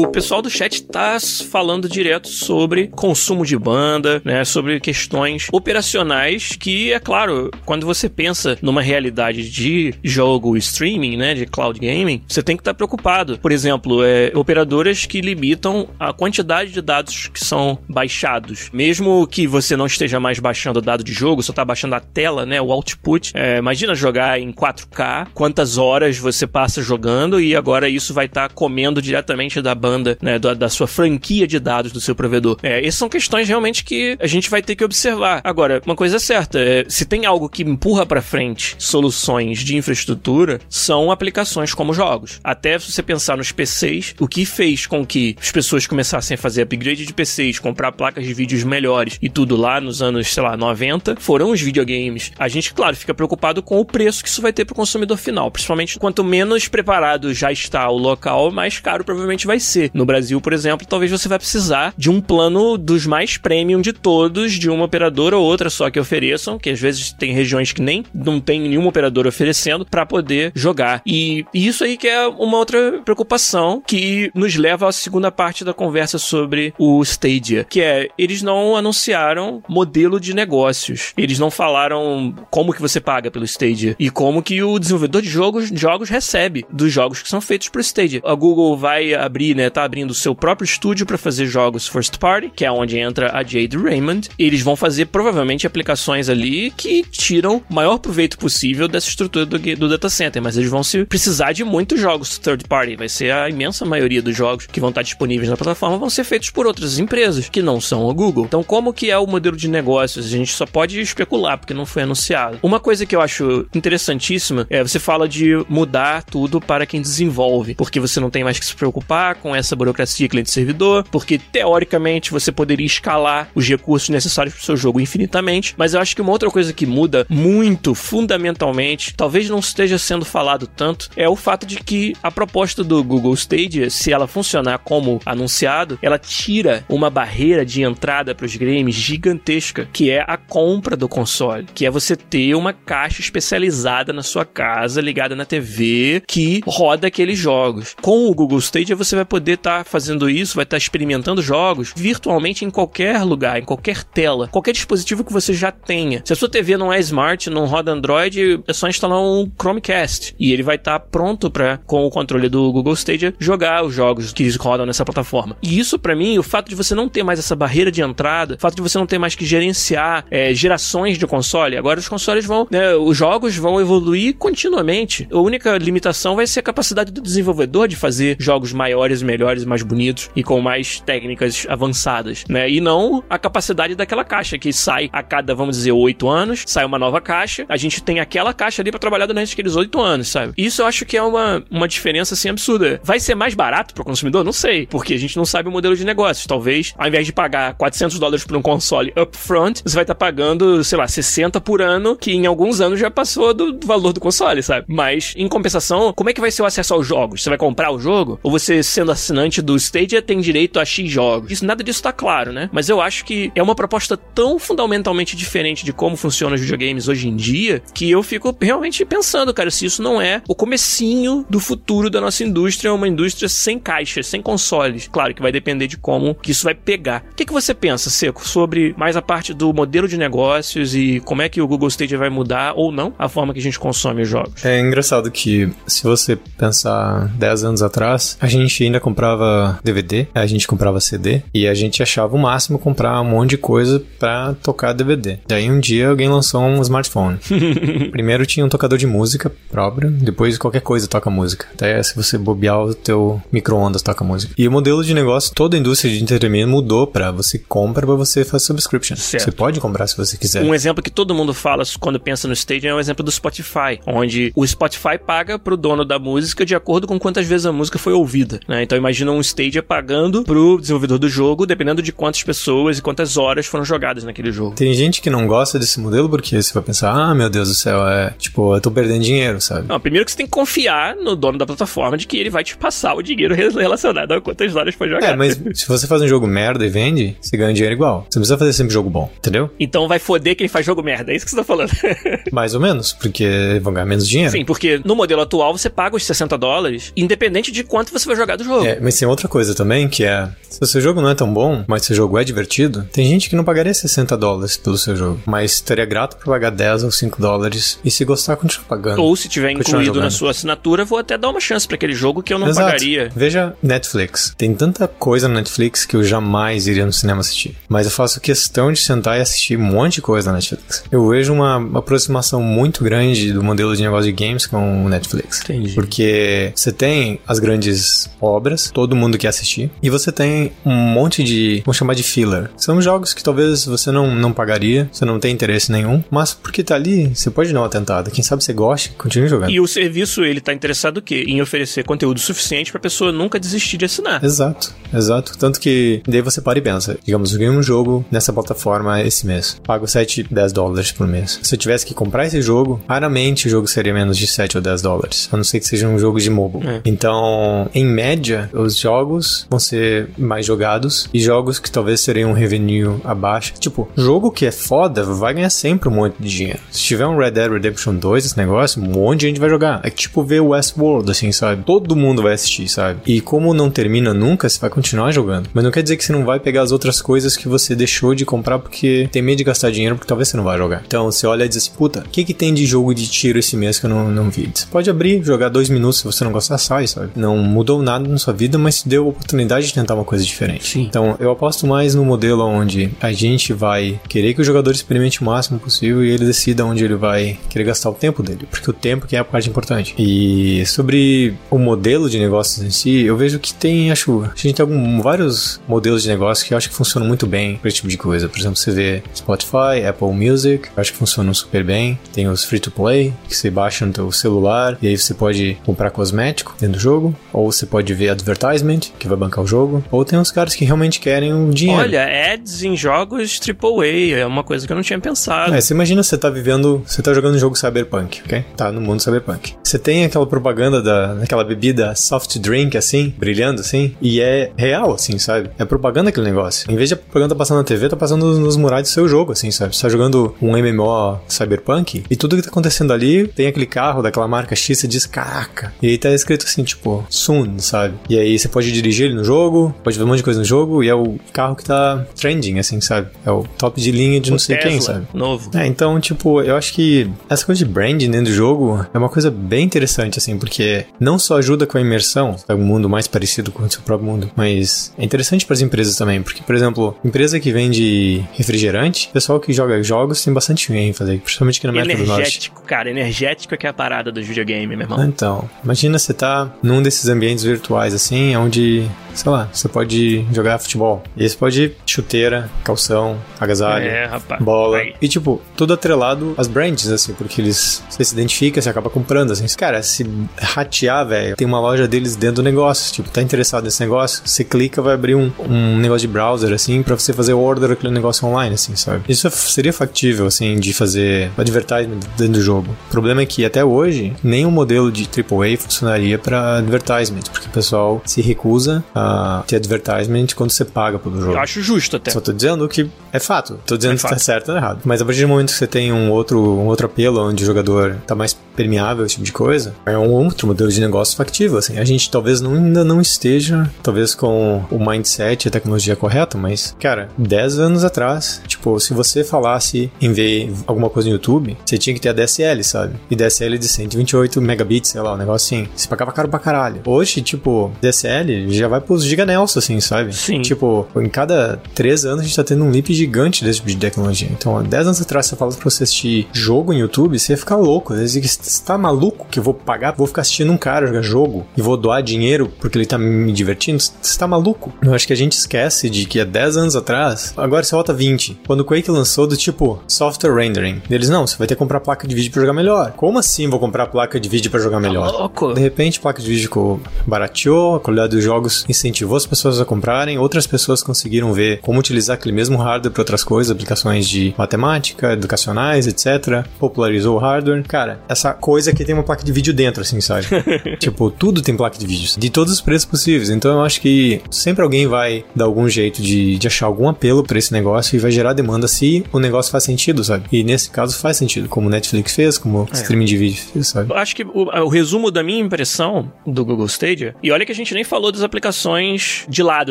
O pessoal do chat tá falando direto sobre consumo de banda, né? Sobre questões operacionais que, é claro, quando você pensa numa realidade de jogo streaming, né? De cloud gaming, você tem que estar preocupado. Por exemplo, é, operadoras que limitam a quantidade de dados que são baixados. Mesmo que você não esteja mais baixando dado de jogo, só tá baixando a tela, né? O output. É, imagina jogar em 4K, quantas horas você passa jogando e agora isso vai estar comendo diretamente da banda né, da, da sua franquia de dados do seu provedor. É, essas são questões realmente que a gente vai ter que observar. Agora, uma coisa é certa, é, se tem algo que empurra para frente soluções de infraestrutura, são aplicações como jogos. Até se você pensar nos PCs, o que fez com que as pessoas começassem a fazer upgrade de PCs, comprar placas de vídeos melhores e tudo lá nos anos, sei lá, 90, foram os videogames. A gente, claro, fica preocupado com o preço que isso vai ter pro consumidor final, principalmente quanto menos preparado já está o local, mais caro provavelmente vai ser. No Brasil, por exemplo, talvez você vai precisar de um plano dos mais premium de todos, de uma operadora ou outra só que ofereçam, que às vezes tem regiões que nem não tem nenhuma operadora oferecendo para poder jogar. E, e isso aí que é uma outra preocupação que nos leva à segunda parte da conversa sobre o Stadia, que é eles não anunciaram modelo de negócios. Eles não falaram como que você paga pelo Stadia e como que o desenvolvedor de jogos, jogos recebe dos jogos que são feitos pro Stadia. A Google vai abrir, né, tá abrindo o seu próprio estúdio para fazer jogos first party, que é onde entra a Jade Raymond. Eles vão fazer provavelmente aplicações ali que tiram o maior proveito possível dessa estrutura do, do data center, mas eles vão se precisar de muitos jogos third party. Vai ser a imensa maioria dos jogos que vão estar disponíveis na plataforma vão ser feitos por outras empresas que não são a Google. Então, como que é o modelo de negócios? A gente só pode especular porque não foi anunciado. Uma coisa que eu acho interessantíssima é você fala de mudar tudo para quem desenvolve, porque você não tem mais que se preocupar com essa burocracia cliente-servidor, porque teoricamente você poderia escalar os recursos necessários para o seu jogo infinitamente. Mas eu acho que uma outra coisa que muda muito, fundamentalmente, talvez não esteja sendo falado tanto, é o fato de que a proposta do Google Stadia, se ela funcionar como anunciado, ela tira uma barreira de entrada para os games gigantesca, que é a compra do console, que é você ter uma caixa especializada na sua casa, ligada na TV, que roda aqueles jogos. Com o Google Stadia você vai poder estar tá fazendo isso, vai estar tá experimentando jogos virtualmente em qualquer lugar, em qualquer tela, qualquer dispositivo que você já tenha. Se a sua TV não é smart, não roda Android, é só instalar um Chromecast e ele vai estar tá pronto para com o controle do Google Stadia jogar os jogos que rodam nessa plataforma. E isso para mim, o fato de você não ter mais essa barreira de entrada, o fato de você não ter mais que gerenciar é, gerações de console, agora os consoles vão, né, os jogos vão evoluir continuamente. A única limitação vai ser a capacidade do desenvolvedor de fazer jogos maiores, melhores, mais bonitos e com mais técnicas avançadas, né? E não a capacidade daquela caixa que sai a cada, vamos dizer, oito anos, sai uma nova caixa, a gente tem aquela caixa ali para trabalhar durante aqueles oito anos, sabe? Isso eu acho que é uma, uma diferença assim absurda. Vai ser mais barato pro consumidor? Não sei, porque a gente não sabe o modelo de negócios. Talvez, ao invés de pagar 400 dólares por um console upfront, você vai estar tá pagando, sei lá, 60 por ano, que em alguns anos já passou do valor do console, sabe? Mas, em compensação, como é que vai ser o acesso aos jogos? Você vai comprar o jogo? Ou você, sendo assinante do Stadia, tem direito a X jogos? Isso, nada disso tá claro, né? Mas eu acho que é uma proposta tão fundamentalmente diferente de como funcionam os videogames hoje em dia, que eu fico realmente pensando, cara, se isso não é o comecinho do futuro da nossa indústria, uma indústria sem caixas, sem consoles. Claro que vai depender de como que isso vai pegar. O que, que você pensa, Seco, sobre mais a parte do modelo de negócios e como é que o Google Stadia vai mudar ou não a forma que a gente consome os jogos? É engraçado que se você pensar 10 anos atrás, a gente ainda comprava DVD, a gente comprava CD e a gente achava o máximo comprar um monte de coisa para tocar DVD. Daí um dia alguém lançou um smartphone. Primeiro tinha um tocador de música próprio, depois qualquer coisa toca música. Até se você bobear o teu micro-ondas toca música. E o modelo de negócio, toda a indústria de entretenimento mudou para você compra para você fazer subscription. Certo. Você pode comprar se você quiser. Um exemplo que todo mundo fala quando pensa no Stadia é o exemplo do Spotify, onde o Spotify paga pro dono da música de acordo com quantas vezes a música foi ouvida, né? Então imagina um Stadia pagando pro desenvolvedor do jogo, dependendo de quantas pessoas e quantas horas foram jogadas naquele jogo. Tem gente que não gosta desse modelo porque você vai pensar, ah, meu Deus do céu, é tipo, eu tô perdendo dinheiro, sabe? Não, primeiro que você tem que confiar no dono da plataforma de que ele vai te passar o dinheiro relacionado a quantas horas foi jogar. É, mas se você faz um jogo merda e vende, você ganha dinheiro igual. Você não precisa fazer sempre jogo bom, entendeu? Então vai foder quem faz jogo merda, é isso que você tá falando. Mais ou menos, porque vão ganhar menos dinheiro. Sim, porque no modelo atual você paga os 60 dólares, independente de quanto você vai jogar do jogo. É, mas tem outra coisa também, que é, se o seu jogo não é tão bom, mas seu jogo é divertido, tem gente que não pagaria 60 dólares pelo seu jogo, mas estaria grato por pagar 10 ou 5 dólares e se gostar, continua pagando. Ou se tiver incluído na sua assinatura, vou até dar uma chance para aquele jogo que eu não Exato. pagaria. Veja Netflix. Tem tanta coisa na Netflix que eu jamais iria no cinema assistir. Mas eu faço questão de sentar e assistir um monte de coisa na Netflix. Eu vejo uma aproximação muito grande do modelo de negócio de games com o Netflix. Entendi. Porque você tem as grandes obras todo mundo quer assistir. E você tem um monte de, vamos chamar de filler. São jogos que talvez você não, não pagaria, você não tem interesse nenhum, mas porque tá ali, você pode dar uma tentada. Quem sabe você goste, continue jogando. E o serviço, ele tá interessado o quê? Em oferecer conteúdo suficiente pra pessoa nunca desistir de assinar. Exato, exato. Tanto que daí você para e pensa, digamos, eu ganhei um jogo nessa plataforma esse mês. Pago 7, 10 dólares por mês. Se eu tivesse que comprar esse jogo, raramente o jogo seria menos de 7 ou 10 dólares. A não ser que seja um jogo de mobile. É. Então, em média, os jogos vão ser mais jogados e jogos que talvez seriam um revenue abaixo. Tipo, jogo que é foda vai ganhar sempre um monte de dinheiro. Se tiver um Red Dead Redemption 2, esse negócio, um monte de gente vai jogar. É tipo ver Westworld, assim, sabe? Todo mundo vai assistir, sabe? E como não termina nunca, você vai continuar jogando. Mas não quer dizer que você não vai pegar as outras coisas que você deixou de comprar porque tem medo de gastar dinheiro, porque talvez você não vai jogar. Então você olha e diz assim, puta, o que, que tem de jogo de tiro esse mês que eu não, não vi? Você pode abrir, jogar dois minutos, se você não gostar, sai, sabe? Não mudou nada na sua vida, mas te deu a oportunidade de tentar uma coisa diferente. Sim. Então eu aposto mais no modelo onde a gente vai querer que o jogador experimente o máximo possível e ele decida onde ele vai querer gastar o tempo dele, porque o tempo que é a parte importante. E sobre o modelo de negócios em si, eu vejo que tem, acho, a gente tem algum, vários modelos de negócio que eu acho que funcionam muito bem para esse tipo de coisa. Por exemplo, você vê Spotify, Apple Music, eu acho que funcionam super bem. Tem os free to play, que você baixa no teu celular e aí você pode comprar cosmético dentro do jogo, ou você pode ver advertisement, que vai bancar o jogo, ou tem uns caras que realmente querem o dinheiro. Olha, ads em jogos AAA é uma coisa que eu não tinha pensado. É, você imagina você tá vivendo, você tá jogando um jogo cyberpunk, ok? Tá no mundo cyberpunk. Você tem aquela propaganda da, daquela bebida soft drink, assim, brilhando, assim, e é real, assim, sabe? É propaganda aquele negócio. Em vez de a propaganda passar na TV, tá passando nos, murais do seu jogo, assim, sabe? Você tá jogando um MMO cyberpunk, e tudo que tá acontecendo ali, tem aquele carro daquela marca X, você diz, caraca. E aí tá escrito assim, tipo, soon, sabe? E aí você pode dirigir ele no jogo, pode ver um monte de coisa no jogo, e é o carro que tá trending, assim, sabe? É o top de linha de O não sei quem, Tesla, sabe? Novo. É, então, tipo, eu acho que essa coisa de branding dentro do jogo é uma coisa bem interessante, assim, porque não só ajuda com a imersão, é um mundo mais parecido com o seu próprio mundo, mas é interessante para as empresas também, porque, por exemplo, empresa que vende refrigerante, pessoal que joga jogos tem bastante ênfase, principalmente aqui na América do Norte. Energético, cara. Energético é que é a parada dos videogame, meu irmão. Então, imagina você tá num desses ambientes virtuais assim, onde, sei lá, você pode jogar futebol. E você pode ir chuteira, calção, agasalho, É, bola. E tipo, tudo atrelado às brands, assim, porque eles você se identifica, você acaba comprando, assim. Cara, se ratear, velho, tem uma loja deles dentro do negócio. Tipo, tá interessado nesse negócio? Você clica, vai abrir um, um negócio de browser, assim, pra você fazer order daquele negócio online, assim, sabe? Isso é- seria factível, assim, de fazer advertisement dentro do jogo. O problema é que até hoje, nenhum modelo de AAA funcionaria pra advertisement, porque o pessoal se recusa a ter advertisement quando você paga pelo jogo. Eu acho justo até. Só tô dizendo que é fato. Tô dizendo É que tá fato. certo ou errado. Mas a partir do momento que você tem um outro, um outro apelo onde o jogador tá mais permeável, esse tipo de coisa, é um outro modelo de negócio factível, assim. A gente talvez não, ainda não esteja, talvez com o mindset e a tecnologia correta, mas, cara, 10 anos atrás, tipo, se você falasse em ver alguma coisa no YouTube, você tinha que ter a DSL, sabe? E DSL de 128 megabits, sei lá, um negócio assim. Você pagava caro pra caralho. Hoje, tipo, DSL já vai pros giganelsos, assim, sabe? Sim. Tipo, em cada 3 anos a gente tá tendo um leap gigante desse tipo de tecnologia. Então, há 10 anos atrás, você fala pra você assistir jogo em YouTube, você ia ficar louco. Você ia dizer, você tá maluco que eu vou pagar, vou ficar assistindo um cara jogar jogo e vou doar dinheiro porque ele tá me divertindo? Você tá maluco? Eu acho que a gente esquece de que há 10 anos atrás, agora você volta 20, quando o Quake lançou do tipo software rendering, eles não, você vai ter que comprar placa de vídeo pra jogar melhor. Como assim vou comprar placa de vídeo pra jogar melhor? louco. De repente, placa de vídeo barateou, a qualidade dos jogos incentivou as pessoas a comprarem, outras pessoas conseguiram ver como utilizar aquele mesmo hardware para outras coisas, aplicações de matemática, educacionais, etc. Popularizou o hardware. Cara, essa coisa que tem uma placa de vídeo dentro, assim, sabe? tipo, tudo tem placa de vídeo, de todos os preços possíveis. Então eu acho que sempre alguém vai dar algum jeito de, de achar algum apelo para esse negócio e vai gerar demanda se o negócio faz sentido, sabe? E nesse caso faz sentido, como o Netflix fez, como o streaming de vídeo fez, sabe? Eu acho que o, o resumo da minha impressão do Google Stadia, e olha que a gente nem falou das aplicações de lado,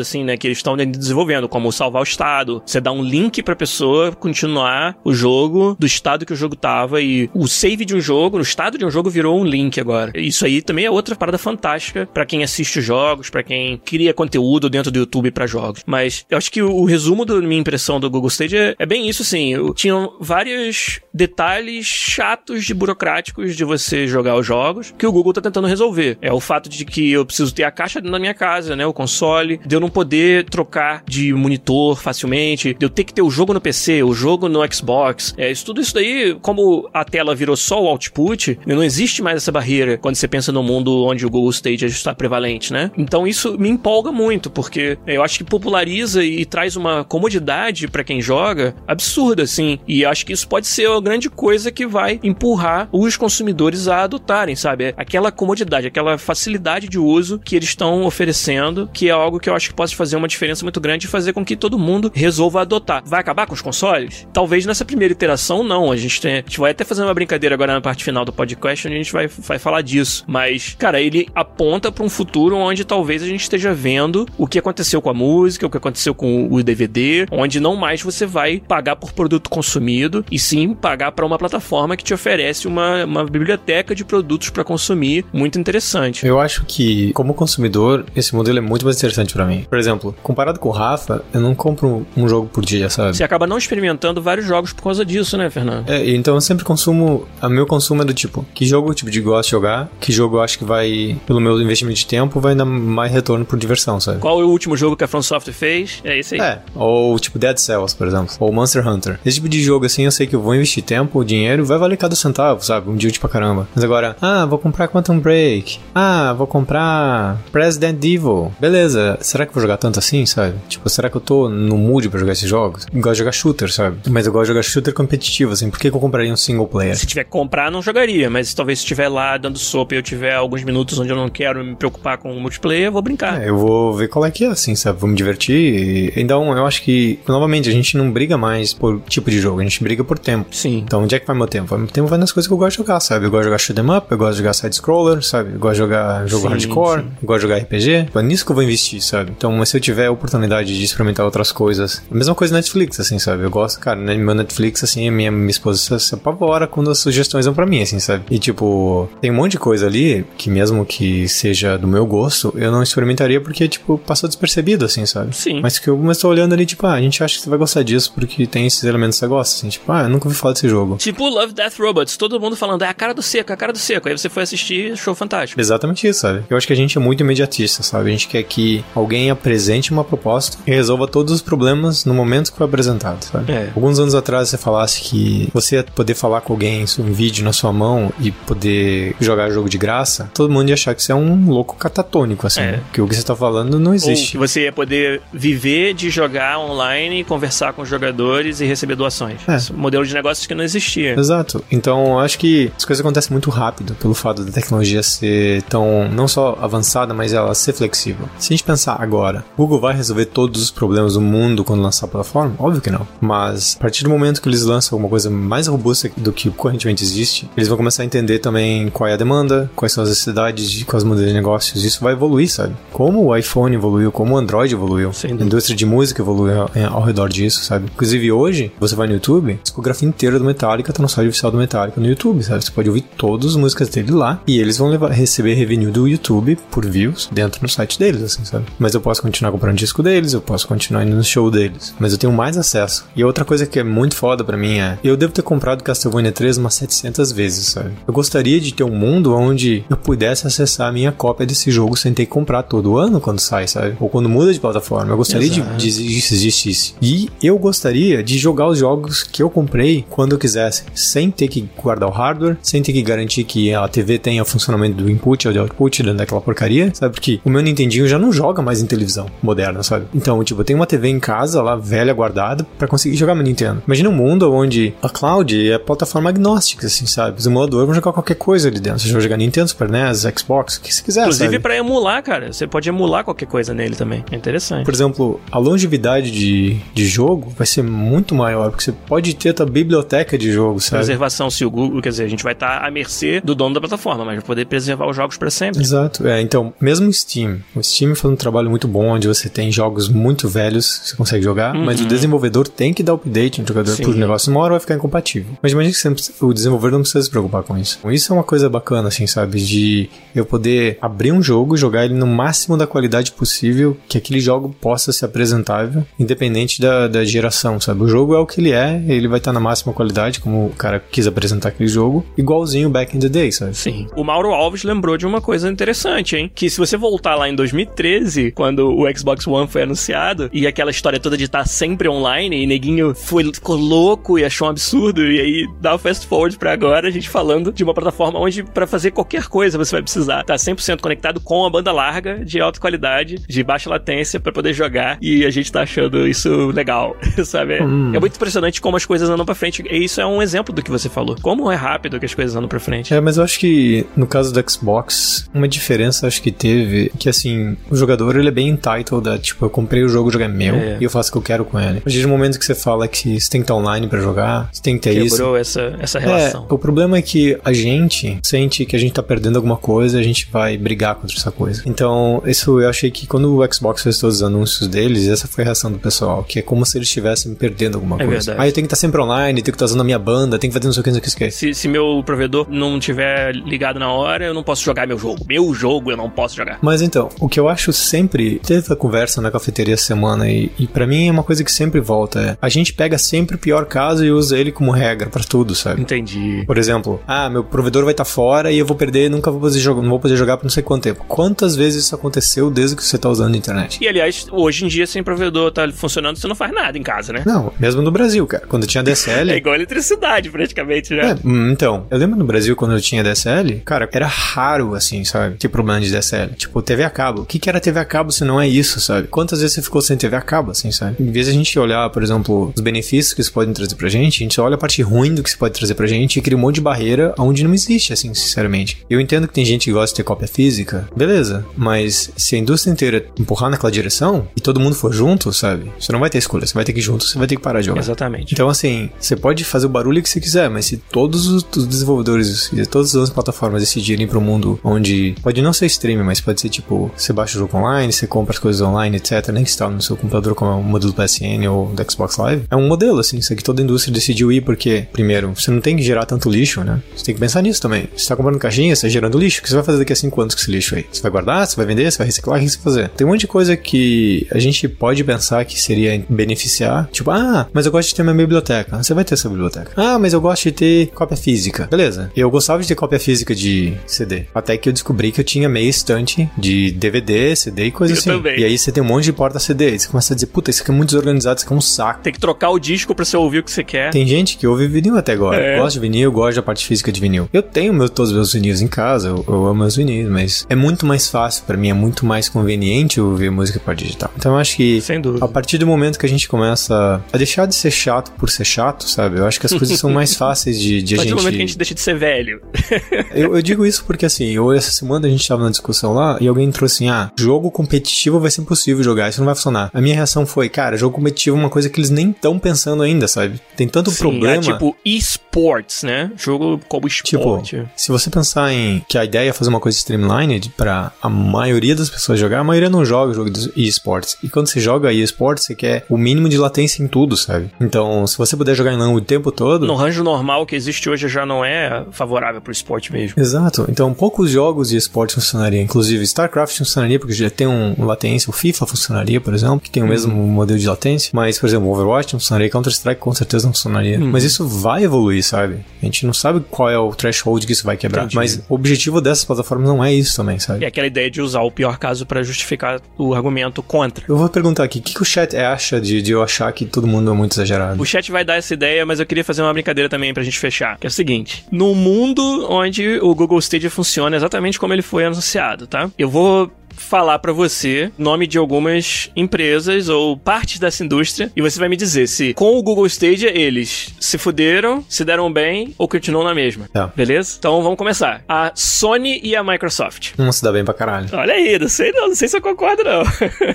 assim, né, que eles estão desenvolvendo, como salvar o estado, você dá um link pra pessoa continuar o jogo do estado que o jogo tava, e o save de um jogo, estado de um jogo virou um link agora. Isso aí também é outra parada fantástica pra quem assiste os jogos, pra quem cria conteúdo dentro do YouTube pra jogos. Mas eu acho que o, o resumo da minha impressão do Google Stadia é bem isso, assim, tinham vários detalhes chatos de burocráticos de você jogar os jogos que o Google tá tentando resolver. É o fato de que eu preciso ter a caixa na minha casa, né? O console, de eu não poder trocar de monitor facilmente, de eu ter que ter o jogo no PC, o jogo no Xbox. É, isso, tudo isso daí, como a tela virou só o output, não existe mais essa barreira quando você pensa no mundo onde o Google Stage está prevalente, né? Então isso me empolga muito, porque eu acho que populariza e traz uma comodidade para quem joga absurda, assim. E acho que isso pode ser a grande coisa que vai empurrar os consumidores a adotarem, sabe? Aquela comodidade, aquela facilidade de uso que eles estão oferecendo, que é algo que eu acho que pode fazer uma diferença muito grande e fazer com que todo mundo resolva adotar. Vai acabar com os consoles? Talvez nessa primeira iteração não. A gente, tem, a gente vai até fazer uma brincadeira agora na parte final do podcast onde a gente vai, vai falar disso. Mas, cara, ele aponta para um futuro onde talvez a gente esteja vendo o que aconteceu com a música, o que aconteceu com o DVD, onde não mais você vai pagar por produto consumido e sim pagar para uma plataforma que te oferece uma, uma biblioteca de produtos para consumir muito interessante. Eu acho que, como consumidor, esse modelo é muito mais interessante para mim. Por exemplo, comparado com o Rafa, eu não compro um jogo por dia, sabe? Você acaba não experimentando vários jogos por causa disso, né, Fernando? É, então eu sempre consumo. A meu consumo é do tipo, que jogo tipo de gosto de jogar, que jogo eu acho que vai, pelo meu investimento de tempo, vai dar mais retorno por diversão, sabe? Qual é o último jogo que a From Software fez? É esse aí. É, ou tipo Dead Cells, por exemplo, ou Monster Hunter. Esse tipo de jogo assim, eu sei que eu vou investir tempo, dinheiro, vai valer cada centavo, sabe? Um dia pra caramba. Mas agora, ah, vou comprar Quantum Break. Ah, vou comprar Resident Evil. Beleza, será que eu vou jogar tanto assim, sabe? Tipo, será que eu tô no mood pra jogar esses jogos? Eu gosto de jogar shooter, sabe? Mas eu gosto de jogar shooter competitivo, assim. Por que, que eu compraria um single player? Se tiver que comprar, não jogaria, mas talvez se estiver lá dando sopa e eu tiver alguns minutos onde eu não quero me preocupar com o multiplayer, eu vou brincar. É, eu vou ver qual é que é, assim, sabe? Vou me divertir. Então, eu acho que, novamente, a gente não briga mais por tipo de jogo, a gente briga por tempo. Sim. Então, onde é que vai meu tempo? Meu tempo vai nas coisas que eu gosto de jogar, sabe? Eu gosto de jogar shoot 'em up, eu gosto de jogar side-scroller, sabe? Eu gosto de jogar jogo Sim, hardcore, sim. eu gosto de jogar RPG. É nisso que eu vou investir, sabe? Então, mas se eu tiver a oportunidade de experimentar outras coisas, a mesma coisa Netflix, assim, sabe? Eu gosto, cara, né, meu Netflix, assim, a minha, minha esposa se apavora quando as sugestões vão pra mim, assim, sabe? E, tipo, tem um monte de coisa ali que, mesmo que seja do meu gosto, eu não experimentaria porque, tipo, passou despercebido, assim, sabe? Sim. Mas que eu mas tô olhando ali, tipo, ah, a gente acha que você vai gostar disso porque tem esses elementos que você gosta, assim, tipo, ah, eu nunca ouvi falar desse jogo. Tipo Love, Death, Robots. Todo mundo falando, é a cara do seco, é a cara do seco. Aí você foi assistir, show fantástico. Exatamente isso, sabe? Eu acho que a gente é muito imediatista, sabe? A gente quer que alguém apresente uma proposta e resolva todos os problemas no momento que foi apresentado, sabe? É. Alguns anos atrás você falasse que você ia poder falar com alguém sobre um vídeo na sua mão e poder jogar jogo de graça, todo mundo ia achar que você é um louco catatônico, assim. É. né? Que o que você tá falando não Ou existe. que você ia poder viver de jogar online, conversar com os jogadores e receber doações. É. Esse modelo de negócios que não existia. Exato. Então, eu acho que as coisas acontecem muito rápido pelo fato da tecnologia ser tão, não só avançada, mas ela ser flexível. Se a gente pensar agora, Google vai resolver todos os problemas do mundo quando lançar a plataforma? Óbvio que não. Mas, a partir do momento que eles lançam alguma coisa mais robusta do que correntemente existe, eles vão começar a entender também qual é a demanda, quais são as necessidades, de quais modelos de negócios. Isso vai evoluir, sabe? Como o iPhone evoluiu, como o Android evoluiu. Sem A indústria de música evoluiu ao, ao redor disso, sabe? Inclusive hoje, você vai no YouTube, a discografia inteira do Metallica tá no site oficial do Metallica no YouTube, sabe? Você pode ouvir todas as músicas dele lá e eles vão levar, receber revenue do YouTube por views dentro do site deles, assim, sabe? Mas eu posso continuar comprando disco deles, eu posso continuar indo no show deles, mas eu tenho mais acesso. E outra coisa que é muito foda pra mim é, eu devo ter comprado Castlevania 3 umas 700 vezes, Eu gostaria de ter um mundo onde eu pudesse acessar a minha cópia desse jogo sem ter que comprar todo ano quando sai, sabe? Ou quando muda de plataforma. Eu gostaria de, Exato. de isso existisse. E eu gostaria de jogar os jogos que eu comprei quando eu quisesse, sem ter que guardar o hardware, sem ter que garantir que a TV tenha o funcionamento do input ou do output dentro daquela porcaria, sabe? Porque o meu Nintendinho já não joga mais em televisão moderna, sabe? Então, tipo, eu tenho uma TV em casa lá, velha, guardada, pra conseguir jogar meu Nintendo. Imagina um mundo onde a cloud é plataforma agnóstica, assim, sabe? Os emuladores vão jogar qualquer coisa ali dentro. Você vai jogar Nintendo, Super NES, Xbox, o que você quiser, Inclusive pra emular, cara. Você pode emular qualquer coisa nele também. É interessante. Por exemplo, a longevidade de, de jogo vai ser muito maior, porque você pode ter a tua biblioteca de jogos, sabe? Preservação, se o Google, quer dizer, a gente vai estar à mercê do dono da plataforma, mas vai poder preservar os jogos pra sempre. Exato, é, então, mesmo o Steam, o Steam faz um trabalho muito bom, onde você tem jogos muito velhos que você consegue jogar, mas o desenvolvedor tem que dar update no jogador, Uhum. Porque o negócio uma hora vai ficar incompatível. Mas imagina que você o desenvolvedor não precisa se preocupar com isso. Isso é uma coisa bacana, assim, sabe, de eu poder abrir um jogo jogar ele no máximo da qualidade possível, que aquele jogo possa ser apresentável, independente da, da geração, sabe? O jogo é o que ele é, ele vai estar na máxima qualidade, como o cara quis apresentar aquele jogo, igualzinho back in the day, sabe? Sim. O Mauro Alves lembrou de uma coisa interessante, hein? Que se você voltar lá em 2013, quando o Xbox One foi anunciado, e aquela história toda de estar sempre online, e neguinho foi, ficou louco e achou um absurdo, e aí dá o fast forward pra agora, a gente falando de uma plataforma onde para fazer qualquer coisa você vai precisar estar tá 100% conectado com a banda larga, de alta qualidade, de baixa latência para poder jogar, e a gente tá achando isso legal, sabe? Hum. É muito impressionante como as coisas andam pra frente, e isso é um exemplo do que você falou. Como é rápido que as coisas andam pra frente. É, mas eu acho que no caso do Xbox, uma diferença acho que teve, que assim, o jogador ele é bem entitled tipo, eu comprei o jogo, o jogo é meu, é. e eu faço o que eu quero com ele. A partir do momento que você fala que você tem que estar online para jogar, você tem que ter Quebrou isso. Quebrou essa, essa relação. É, o problema é que a gente sente que a gente tá perdendo alguma coisa, a gente vai brigar contra essa coisa. Então, isso eu achei que quando o Xbox fez todos os anúncios deles, essa foi a reação do pessoal, que é como se eles estivessem perdendo alguma é coisa. Verdade. Ah, eu tenho que estar sempre online, tenho que estar usando a minha banda, tenho que fazer não sei o que, não sei o que. Se, se meu provedor não tiver ligado na hora, eu não posso jogar meu jogo. Meu jogo eu não posso jogar. Mas então, o que eu acho sempre. Teve a conversa na cafeteria essa semana e, e para mim é uma coisa que sempre volta. É, a gente pega sempre o pior caso e usa ele como regra para tudo, sabe? Entendi. Por exemplo, ah, meu provedor vai estar tá fora e eu vou perder, nunca vou poder jogar, não vou poder jogar por não sei quanto tempo. Quantas vezes isso aconteceu desde que você tá usando a internet? E aliás, hoje em dia, sem provedor tá funcionando, você não faz nada em casa, né? Não, mesmo no Brasil, cara. Quando tinha DSL. é igual eletricidade, praticamente, né? É, hum, então, eu lembro no Brasil quando eu tinha DSL, cara, era raro assim, sabe? Ter problema de DSL. Tipo, TV a cabo. O que, que era TV a cabo se não é isso, sabe? Quantas vezes você ficou sem TV a cabo, assim, sabe? Em vez de a gente olhar, por exemplo, os benefícios que isso pode trazer pra gente, a gente olha a parte ruim do que isso pode trazer pra gente e cria um monte de barreira onde não existe, assim, sinceramente. Eu entendo que tem gente que gosta de ter cópia física, beleza, mas se a indústria inteira empurrar naquela direção e todo mundo for junto, sabe? Você não vai ter escolha, você vai ter que ir junto, você vai ter que parar de jogar. Exatamente. Então, assim, você pode fazer o barulho que você quiser, mas se todos os desenvolvedores e todas as plataformas decidirem para um mundo onde pode não ser streaming, mas pode ser tipo, você baixa o jogo online, você compra as coisas online, etc, nem que está no seu computador como o modelo PSN ou do Xbox Live, é um modelo, assim, isso aqui toda a indústria decidiu ir porque, primeiro, você não tem que gerar tanto lixo, né? Você tem que pensar nisso também. Você tá comprando caixinha, você tá gerando lixo, o que você vai fazer daqui a 5 anos com esse lixo aí? Você vai guardar, você vai vender, você vai reciclar, o que você vai fazer? Tem um monte de coisa que a gente pode pensar que seria beneficiar, tipo, ah, mas eu gosto de ter minha biblioteca. Você vai ter essa biblioteca. Ah, mas eu gosto de ter cópia física. Beleza. Eu gostava de ter cópia física de CD. Até que eu descobri que eu tinha meia estante de DVD, CD e coisa eu assim. Também. E aí você tem um monte de porta CD. E você começa a dizer, puta, isso aqui é muito desorganizado, isso aqui é um saco. Tem que trocar o disco pra você ouvir o que você quer. Tem gente que ouve vinil até agora. É. Gosto de vinil, gosto da parte física de vinil. Eu tenho meu, todos os meus vinis em casa, eu, eu amo meus vinis, mas é muito mais fácil para mim, é muito mais conveniente ouvir música para digital. Então eu acho que a partir do momento que a gente começa a deixar de ser chato por ser chato, sabe? Eu acho que as coisas são mais fáceis de, de a, gente. Momento que a gente deixa de ser velho. eu, eu, digo isso porque assim, eu, essa semana a gente tava na discussão lá e alguém trouxe assim: ah, jogo competitivo vai ser impossível jogar, isso não vai funcionar. A minha reação foi, cara, jogo competitivo é uma coisa que eles nem estão pensando ainda, sabe? Tem tanto Sim, problema. É tipo esports, né? Jogo como esporte. Tipo, se você pensar em que a ideia é fazer uma coisa streamlined para a maioria das pessoas jogar, a maioria não joga o jogo de esportes. E quando você joga esportes, você quer o mínimo de latência em tudo, sabe? Então, se você puder jogar em LAN o tempo todo. No range normal que existe hoje já não é favorável pro esporte mesmo. Exato. Então, poucos jogos de esporte funcionariam. Inclusive, StarCraft funcionaria porque já tem um, um latência. O FIFA funcionaria, por exemplo, que tem o uhum. mesmo modelo de latência. Mas, por exemplo, o Overwatch não funcionaria. Counter-Strike com certeza não funcionaria. Uhum. Mas isso vai evoluir, sabe? A gente não sabe qual é o threshold que isso vai quebrar. Entendi. Mas o objetivo dessas plataformas não é isso também, sabe? É aquela ideia de usar o pior caso para justificar o argumento contra. Eu vou perguntar aqui, o que, que o chat acha de, de eu achar que todo mundo é muito exagerado? O chat vai dar essa ideia, mas eu queria fazer uma brincadeira também pra gente fechar. Que é o seguinte: no mundo onde o Google Stadia funciona exatamente como ele foi anunciado, tá? Eu vou falar para você nome de algumas empresas ou partes dessa indústria e você vai me dizer se com o Google Stadia eles se fuderam, se deram bem ou continuam na mesma. Tá. Beleza? Então vamos começar. A Sony e a Microsoft. Não se dá bem pra caralho. Olha aí, não sei não, não sei se eu concordo não.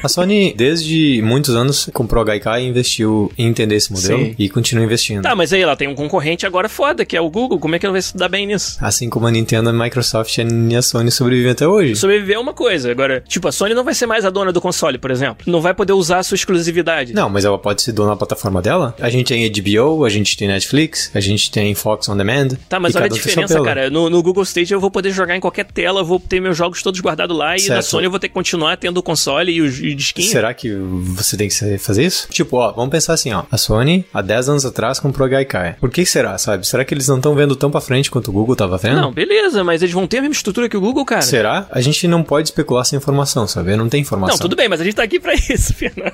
a Sony, desde muitos anos, comprou a Gaikai e investiu em entender esse modelo Sim. e continua investindo. Tá, mas aí ela tem um concorrente agora foda, que é o Google. Como é que ela vai se dar bem nisso? Assim como a Nintendo, a Microsoft e a Sony sobrevivem até hoje. Sobreviver é uma coisa. Agora, agora, tipo, a Sony não vai ser mais a dona do console, por exemplo. Não vai poder usar a sua exclusividade. Não, mas ela pode ser dona da plataforma dela. A gente tem HBO, a gente tem Netflix, a gente tem Fox On Demand. Tá, mas olha a diferença, cara. No, no Google Stage eu vou poder jogar em qualquer tela, vou ter meus jogos todos guardados lá, e na Certo. Sony eu vou ter que continuar tendo o console e o, e o disquinho. Será que você tem que fazer isso? Tipo, ó, vamos pensar assim, ó. A Sony, há 10 anos atrás, comprou a Gaikai. Por que que será, sabe? Será que eles não estão vendo tão pra frente quanto o Google tava vendo? Não, beleza, mas eles vão ter a mesma estrutura que o Google, cara. Será? A gente não pode especular sem informação, sabe? Não tem informação. Não, tudo bem, mas a gente tá aqui pra isso, Fernando.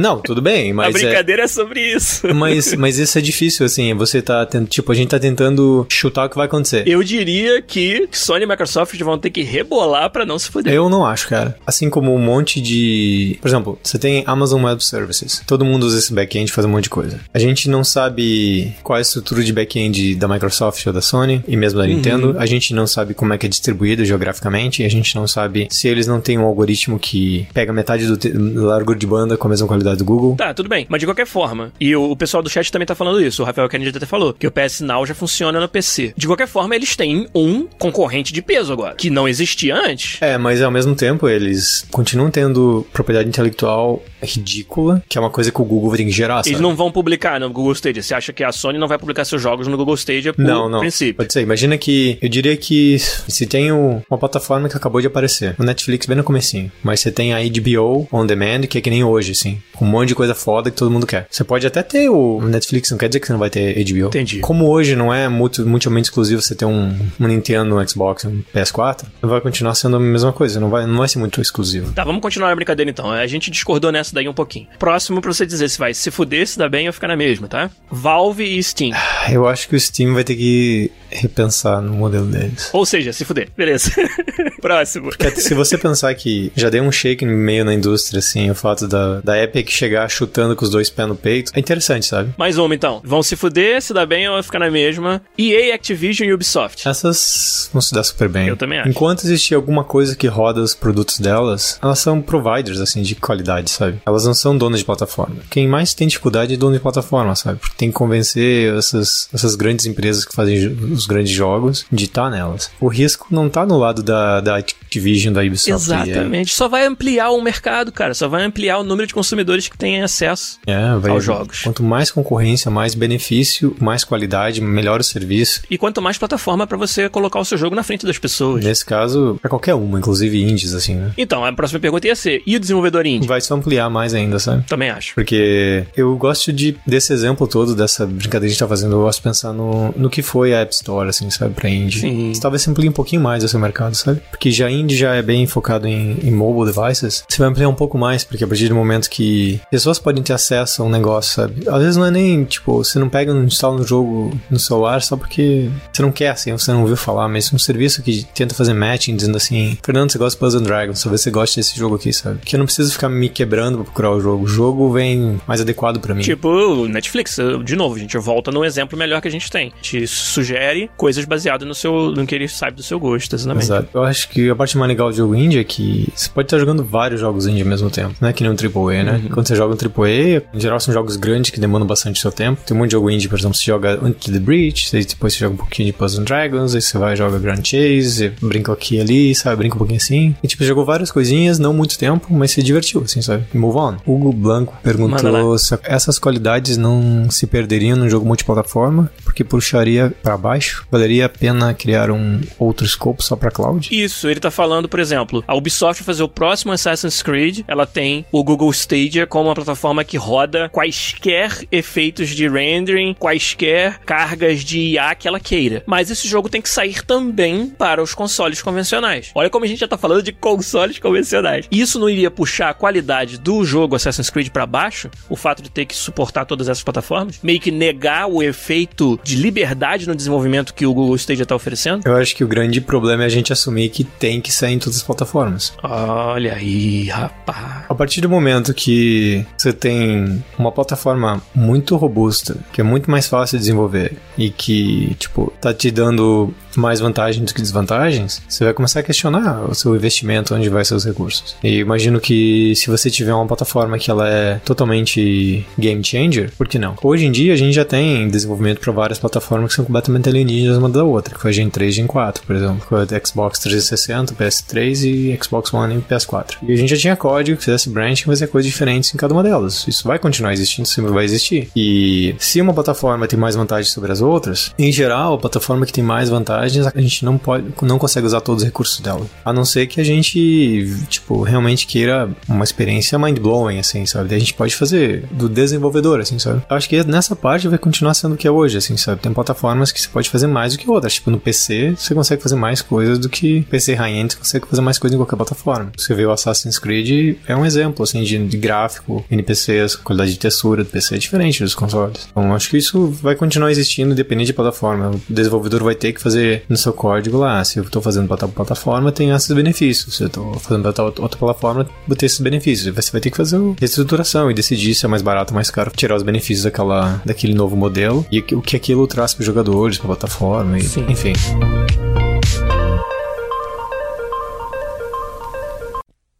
Não, tudo bem, a mas é... brincadeira é... sobre isso. Mas, mas isso é difícil, assim, você tá tendo, tipo, a gente tá tentando chutar o que vai acontecer. Eu diria que Sony e Microsoft vão ter que rebolar pra não se fuder. Eu não acho, cara. Assim como um monte de. Por exemplo, você tem Amazon Web Services. Todo mundo usa esse back-end e faz um monte de coisa. A gente não sabe qual é a estrutura de back-end da Microsoft ou da Sony, e mesmo da Uhum. Nintendo. A gente não sabe como é que é distribuído geograficamente. E a gente não sabe se eles não têm um algoritmo que pega metade do largura de banda com a mesma qualidade do Google. Tá, tudo bem. Mas de qualquer forma, e o, o pessoal do chat também tá falando isso, o Rafael Kennedy até falou, que o PS Now já funciona no PC. De qualquer forma, eles têm um concorrente de peso agora, que não existia antes. É, mas ao mesmo tempo eles continuam tendo propriedade intelectual ridícula, que é uma coisa que o Google tem que gerar, sabe? Eles não vão publicar no Google Stadia. Você acha que a Sony não vai publicar seus jogos no Google Stadia por Não, não. princípio? Pode ser. Imagina que eu diria que se tem uma plataforma que acabou de aparecer, o Netflix bem no comecinho, mas você tem a HBO On Demand, que é que nem hoje, assim, com um monte de coisa foda que todo mundo quer. Você pode até ter o Netflix, não quer dizer que você não vai ter HBO. Entendi. Como hoje não é muito, mutuamente exclusivo você ter um, um Nintendo, um Xbox, um PS4, vai continuar sendo a mesma coisa, não vai, não vai ser muito exclusivo. Tá, vamos continuar a brincadeira então. A gente discordou nessa daí um pouquinho. Próximo pra você dizer se vai se fuder, se dá bem ou ficar na mesma, tá? Valve e Steam. Eu acho que o Steam vai ter que repensar no modelo deles. Ou seja, se fuder. Beleza. Próximo. Porque se você pensar que já deu um shake meio na indústria, assim, o fato da, da Epic chegar chutando com os dois pés no peito, é interessante, sabe? Mais uma então. Vão se fuder, se dá bem ou ficar na mesma. EA, Activision e Ubisoft. Essas vão se dar super bem. Eu também acho. Enquanto existir alguma coisa que roda os produtos delas, elas são providers, assim, de qualidade, sabe? Elas não são donas de plataforma. Quem mais tem dificuldade é dono de plataforma, sabe? Porque tem que convencer essas, essas grandes empresas que fazem jo- os grandes jogos de estar nelas. O risco não tá no lado da, da Activision, da Ubisoft. Exatamente. Só vai ampliar o mercado, cara. Só vai ampliar o número de consumidores que têm acesso. É, vai, aos jogos. Quanto mais concorrência, mais benefício, mais qualidade, melhor o serviço. E quanto mais plataforma pra você colocar o seu jogo na frente das pessoas. Nesse caso, pra qualquer uma, inclusive indies, assim, né? Então, a próxima pergunta ia ser: e o desenvolvedor indie? Vai se ampliar mais ainda, sabe? Também acho. Porque eu gosto de desse exemplo todo, dessa brincadeira que a gente tá fazendo, eu gosto de pensar no, no que foi a App Store, assim, sabe, pra indie. Sim. Talvez amplie um pouquinho mais o seu mercado, sabe? Porque já indie já é bem focado em, em mobile devices, você vai ampliar um pouco mais, porque a partir do momento que pessoas podem ter acesso a um negócio, sabe? Às vezes não é nem, tipo, você não pega e instala um jogo no celular só porque você não quer, assim, você não ouviu falar, mas um serviço que tenta fazer matching, dizendo assim, Fernando, você gosta de Puzzle Dragons, talvez você goste desse jogo aqui, sabe? Que eu não preciso ficar me quebrando pra procurar o jogo. O jogo vem mais adequado pra mim. Tipo, Netflix, de novo, a gente volta no exemplo melhor que a gente tem. Te sugere coisas baseadas no seu, no que ele sabe do seu gosto, exatamente. Exato. Eu acho que a parte mais legal do jogo indie é que você pode estar jogando vários jogos indie ao mesmo tempo. Não é que nem um AAA, né? Quando você joga um AAA, em geral são jogos grandes que demandam bastante seu tempo. Tem um monte de jogo indie, por exemplo, você joga Into the Breach, aí depois você joga um pouquinho de Puzzle and Dragons, aí você vai e joga Grand Chase, brinca aqui e ali, sabe? Brinca um pouquinho assim. E tipo, você jogou várias coisinhas, não muito tempo, mas se divertiu, assim, sabe? E move on. Hugo Blanco perguntou se essas qualidades não se perderiam num jogo multiplataforma, porque puxaria pra baixo. Valeria a pena criar um outro escopo só pra cloud? Isso, ele tá falando, por exemplo, a Ubisoft vai fazer o próximo Assassin's Creed, ela tem o Google Stadia como uma plataforma que roda quaisquer efeitos de rendering, quaisquer cargas de IA que ela queira. Mas esse jogo tem que sair também para os consoles convencionais. Olha como a gente já tá falando de consoles convencionais. Isso não iria puxar a qualidade do jogo Assassin's Creed pra baixo? O fato de ter que suportar todas essas plataformas? Meio que negar o efeito de liberdade no desenvolvimento que o Google Stadia tá oferecendo? Eu acho que o grande problema é a gente assumir que tem que sair em todas as plataformas. Olha aí, rapaz. A partir do momento que você tem uma plataforma muito robusta, que é muito mais fácil de desenvolver e que, tipo, tá te dando mais vantagens do que desvantagens, você vai começar a questionar o seu investimento, onde vai seus recursos. E imagino que se você tiver uma plataforma que ela é totalmente game changer, por que não? Hoje em dia a gente já tem desenvolvimento para várias plataformas que são completamente alienígenas alienígenas uma da outra, que foi Gen 3 e Gen 4, por exemplo. Foi Xbox 360, PS3 e Xbox One e PS4. E a gente já tinha código que fizesse branching, fazer coisas diferentes em cada uma delas. Isso vai continuar existindo, sempre vai existir. E se uma plataforma tem mais vantagens sobre as outras, em geral, a plataforma que tem mais vantagens, a gente não pode, não consegue usar todos os recursos dela. A não ser que a gente, tipo, realmente queira uma experiência mind-blowing, assim, sabe? a gente pode fazer do desenvolvedor, assim, sabe? Acho que nessa parte vai continuar sendo o que é hoje, assim, sabe? Tem plataformas que você pode fazer mais do que outras. Tipo, no PC, você consegue fazer mais coisas do que PC high-end, consegue fazer mais coisas em qualquer plataforma. Você vê o Assassin's Creed, é um exemplo, assim, de, de gráfico, NPCs, qualidade de textura do PC é diferente dos consoles. Então, acho que isso vai continuar existindo, independente de plataforma. O desenvolvedor vai ter que fazer no seu código lá, se eu estou fazendo para tal plataforma, tem esses benefícios. Se eu estou fazendo para outra plataforma, vou ter esses benefícios. Você vai ter que fazer a reestruturação e decidir se é mais barato ou mais caro, tirar os benefícios daquela, daquele novo modelo e o que aquilo traz para os jogadores, plataforma, e, enfim.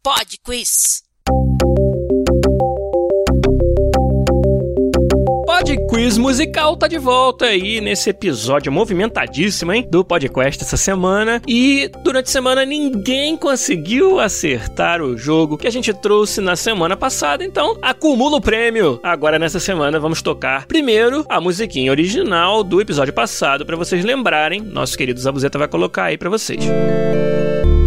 Pod Quiz. Quiz Musical tá de volta aí nesse episódio movimentadíssimo, hein? Do podcast essa semana. E durante a semana ninguém conseguiu acertar o jogo que a gente trouxe na semana passada, então acumula o prêmio. Agora nessa semana vamos tocar primeiro a musiquinha original do episódio passado para vocês lembrarem. Nosso querido Zabuzeta vai colocar aí para vocês. Música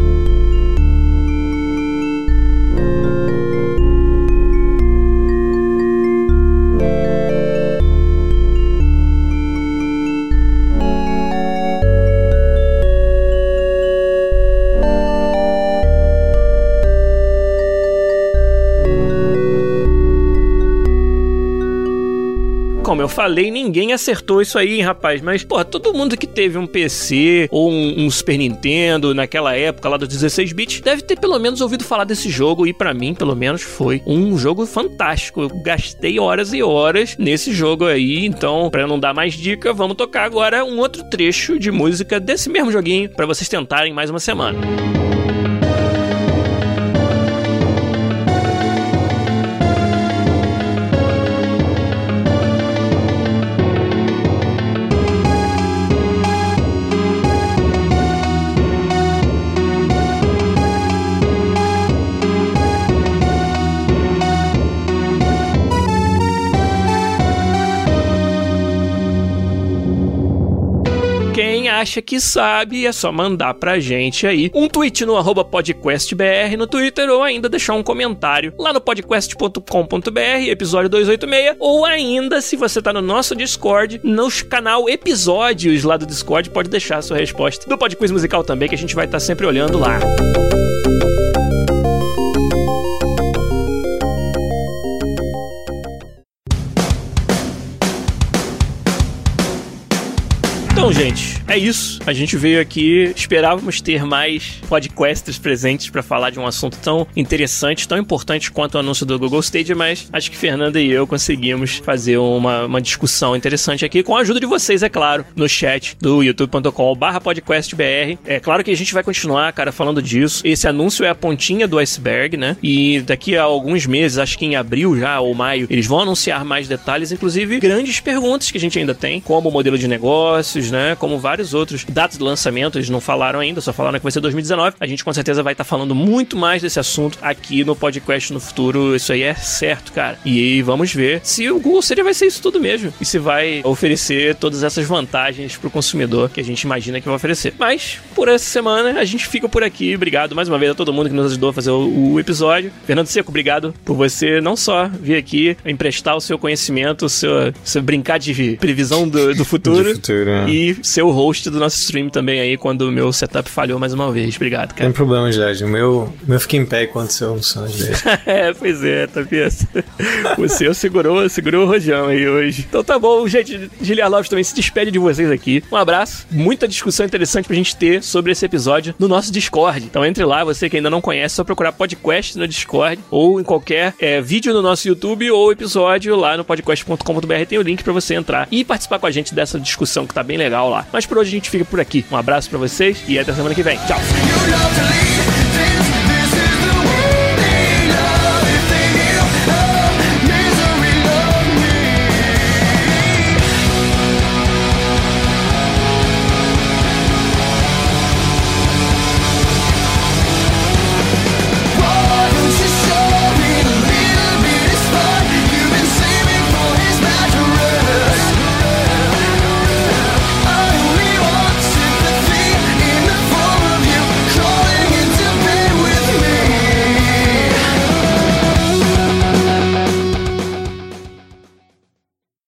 eu falei, ninguém acertou isso aí, rapaz. Mas, pô, todo mundo que teve um PC ou um, um Super Nintendo naquela época lá dos 16 bits deve ter pelo menos ouvido falar desse jogo. E para mim, pelo menos, foi um jogo fantástico. Eu gastei horas e horas nesse jogo aí. Então, para não dar mais dica, vamos tocar agora um outro trecho de música desse mesmo joguinho para vocês tentarem mais uma semana. Acha que sabe, é só mandar pra gente aí um tweet no arroba podcastbr no Twitter ou ainda deixar um comentário lá no podcast.com.br, episódio 286, ou ainda, se você tá no nosso Discord, nos canal Episódios lá do Discord, pode deixar a sua resposta do Podquiz Musical também, que a gente vai estar tá sempre olhando lá. Então, gente, é isso. A gente veio aqui, esperávamos ter mais podcasts presentes para falar de um assunto tão interessante, tão importante quanto o anúncio do Google Stadia, mas acho que Fernanda e eu conseguimos fazer uma, uma discussão interessante aqui, com a ajuda de vocês, é claro, no chat do youtube.com/barra podcastbr. É claro que a gente vai continuar, cara, falando disso. Esse anúncio é a pontinha do iceberg, né? E daqui a alguns meses, acho que em abril já ou maio, eles vão anunciar mais detalhes, inclusive grandes perguntas que a gente ainda tem, como o modelo de negócios, né? Como vários outros datas de lançamento, eles não falaram ainda, só falaram que vai ser 2019. A gente com certeza vai estar tá falando muito mais desse assunto aqui no podcast no futuro. Isso aí é certo, cara. E vamos ver se o Google Stadia vai ser isso tudo mesmo. E se vai oferecer todas essas vantagens pro consumidor que a gente imagina que vai oferecer. Mas, por essa semana, a gente fica por aqui. Obrigado mais uma vez a todo mundo que nos ajudou a fazer o, o episódio. Fernando Seco, obrigado por você não só vir aqui emprestar o seu conhecimento, o seu, seu brincar de previsão do, do futuro, futuro é. e ser o host do nosso stream também aí quando o meu setup falhou mais uma vez. Obrigado, cara. Tem problema, Jorge. O meu, meu fica em pé enquanto seu som dele. é, pois é, tá vendo? o seu segurou, segurou o rojão aí hoje. Então tá bom, gente. Giliar Lopes também se despede de vocês aqui. Um abraço. Muita discussão interessante pra gente ter sobre esse episódio no nosso Discord. Então entre lá, você que ainda não conhece, é só procurar podcast no Discord ou em qualquer é, vídeo no nosso YouTube ou episódio lá no podcast.com.br. Tem o link para você entrar e participar com a gente dessa discussão que tá bem legal lá. Mas por hoje a gente fica por aqui. Um abraço para vocês e até semana que vem. Tchau!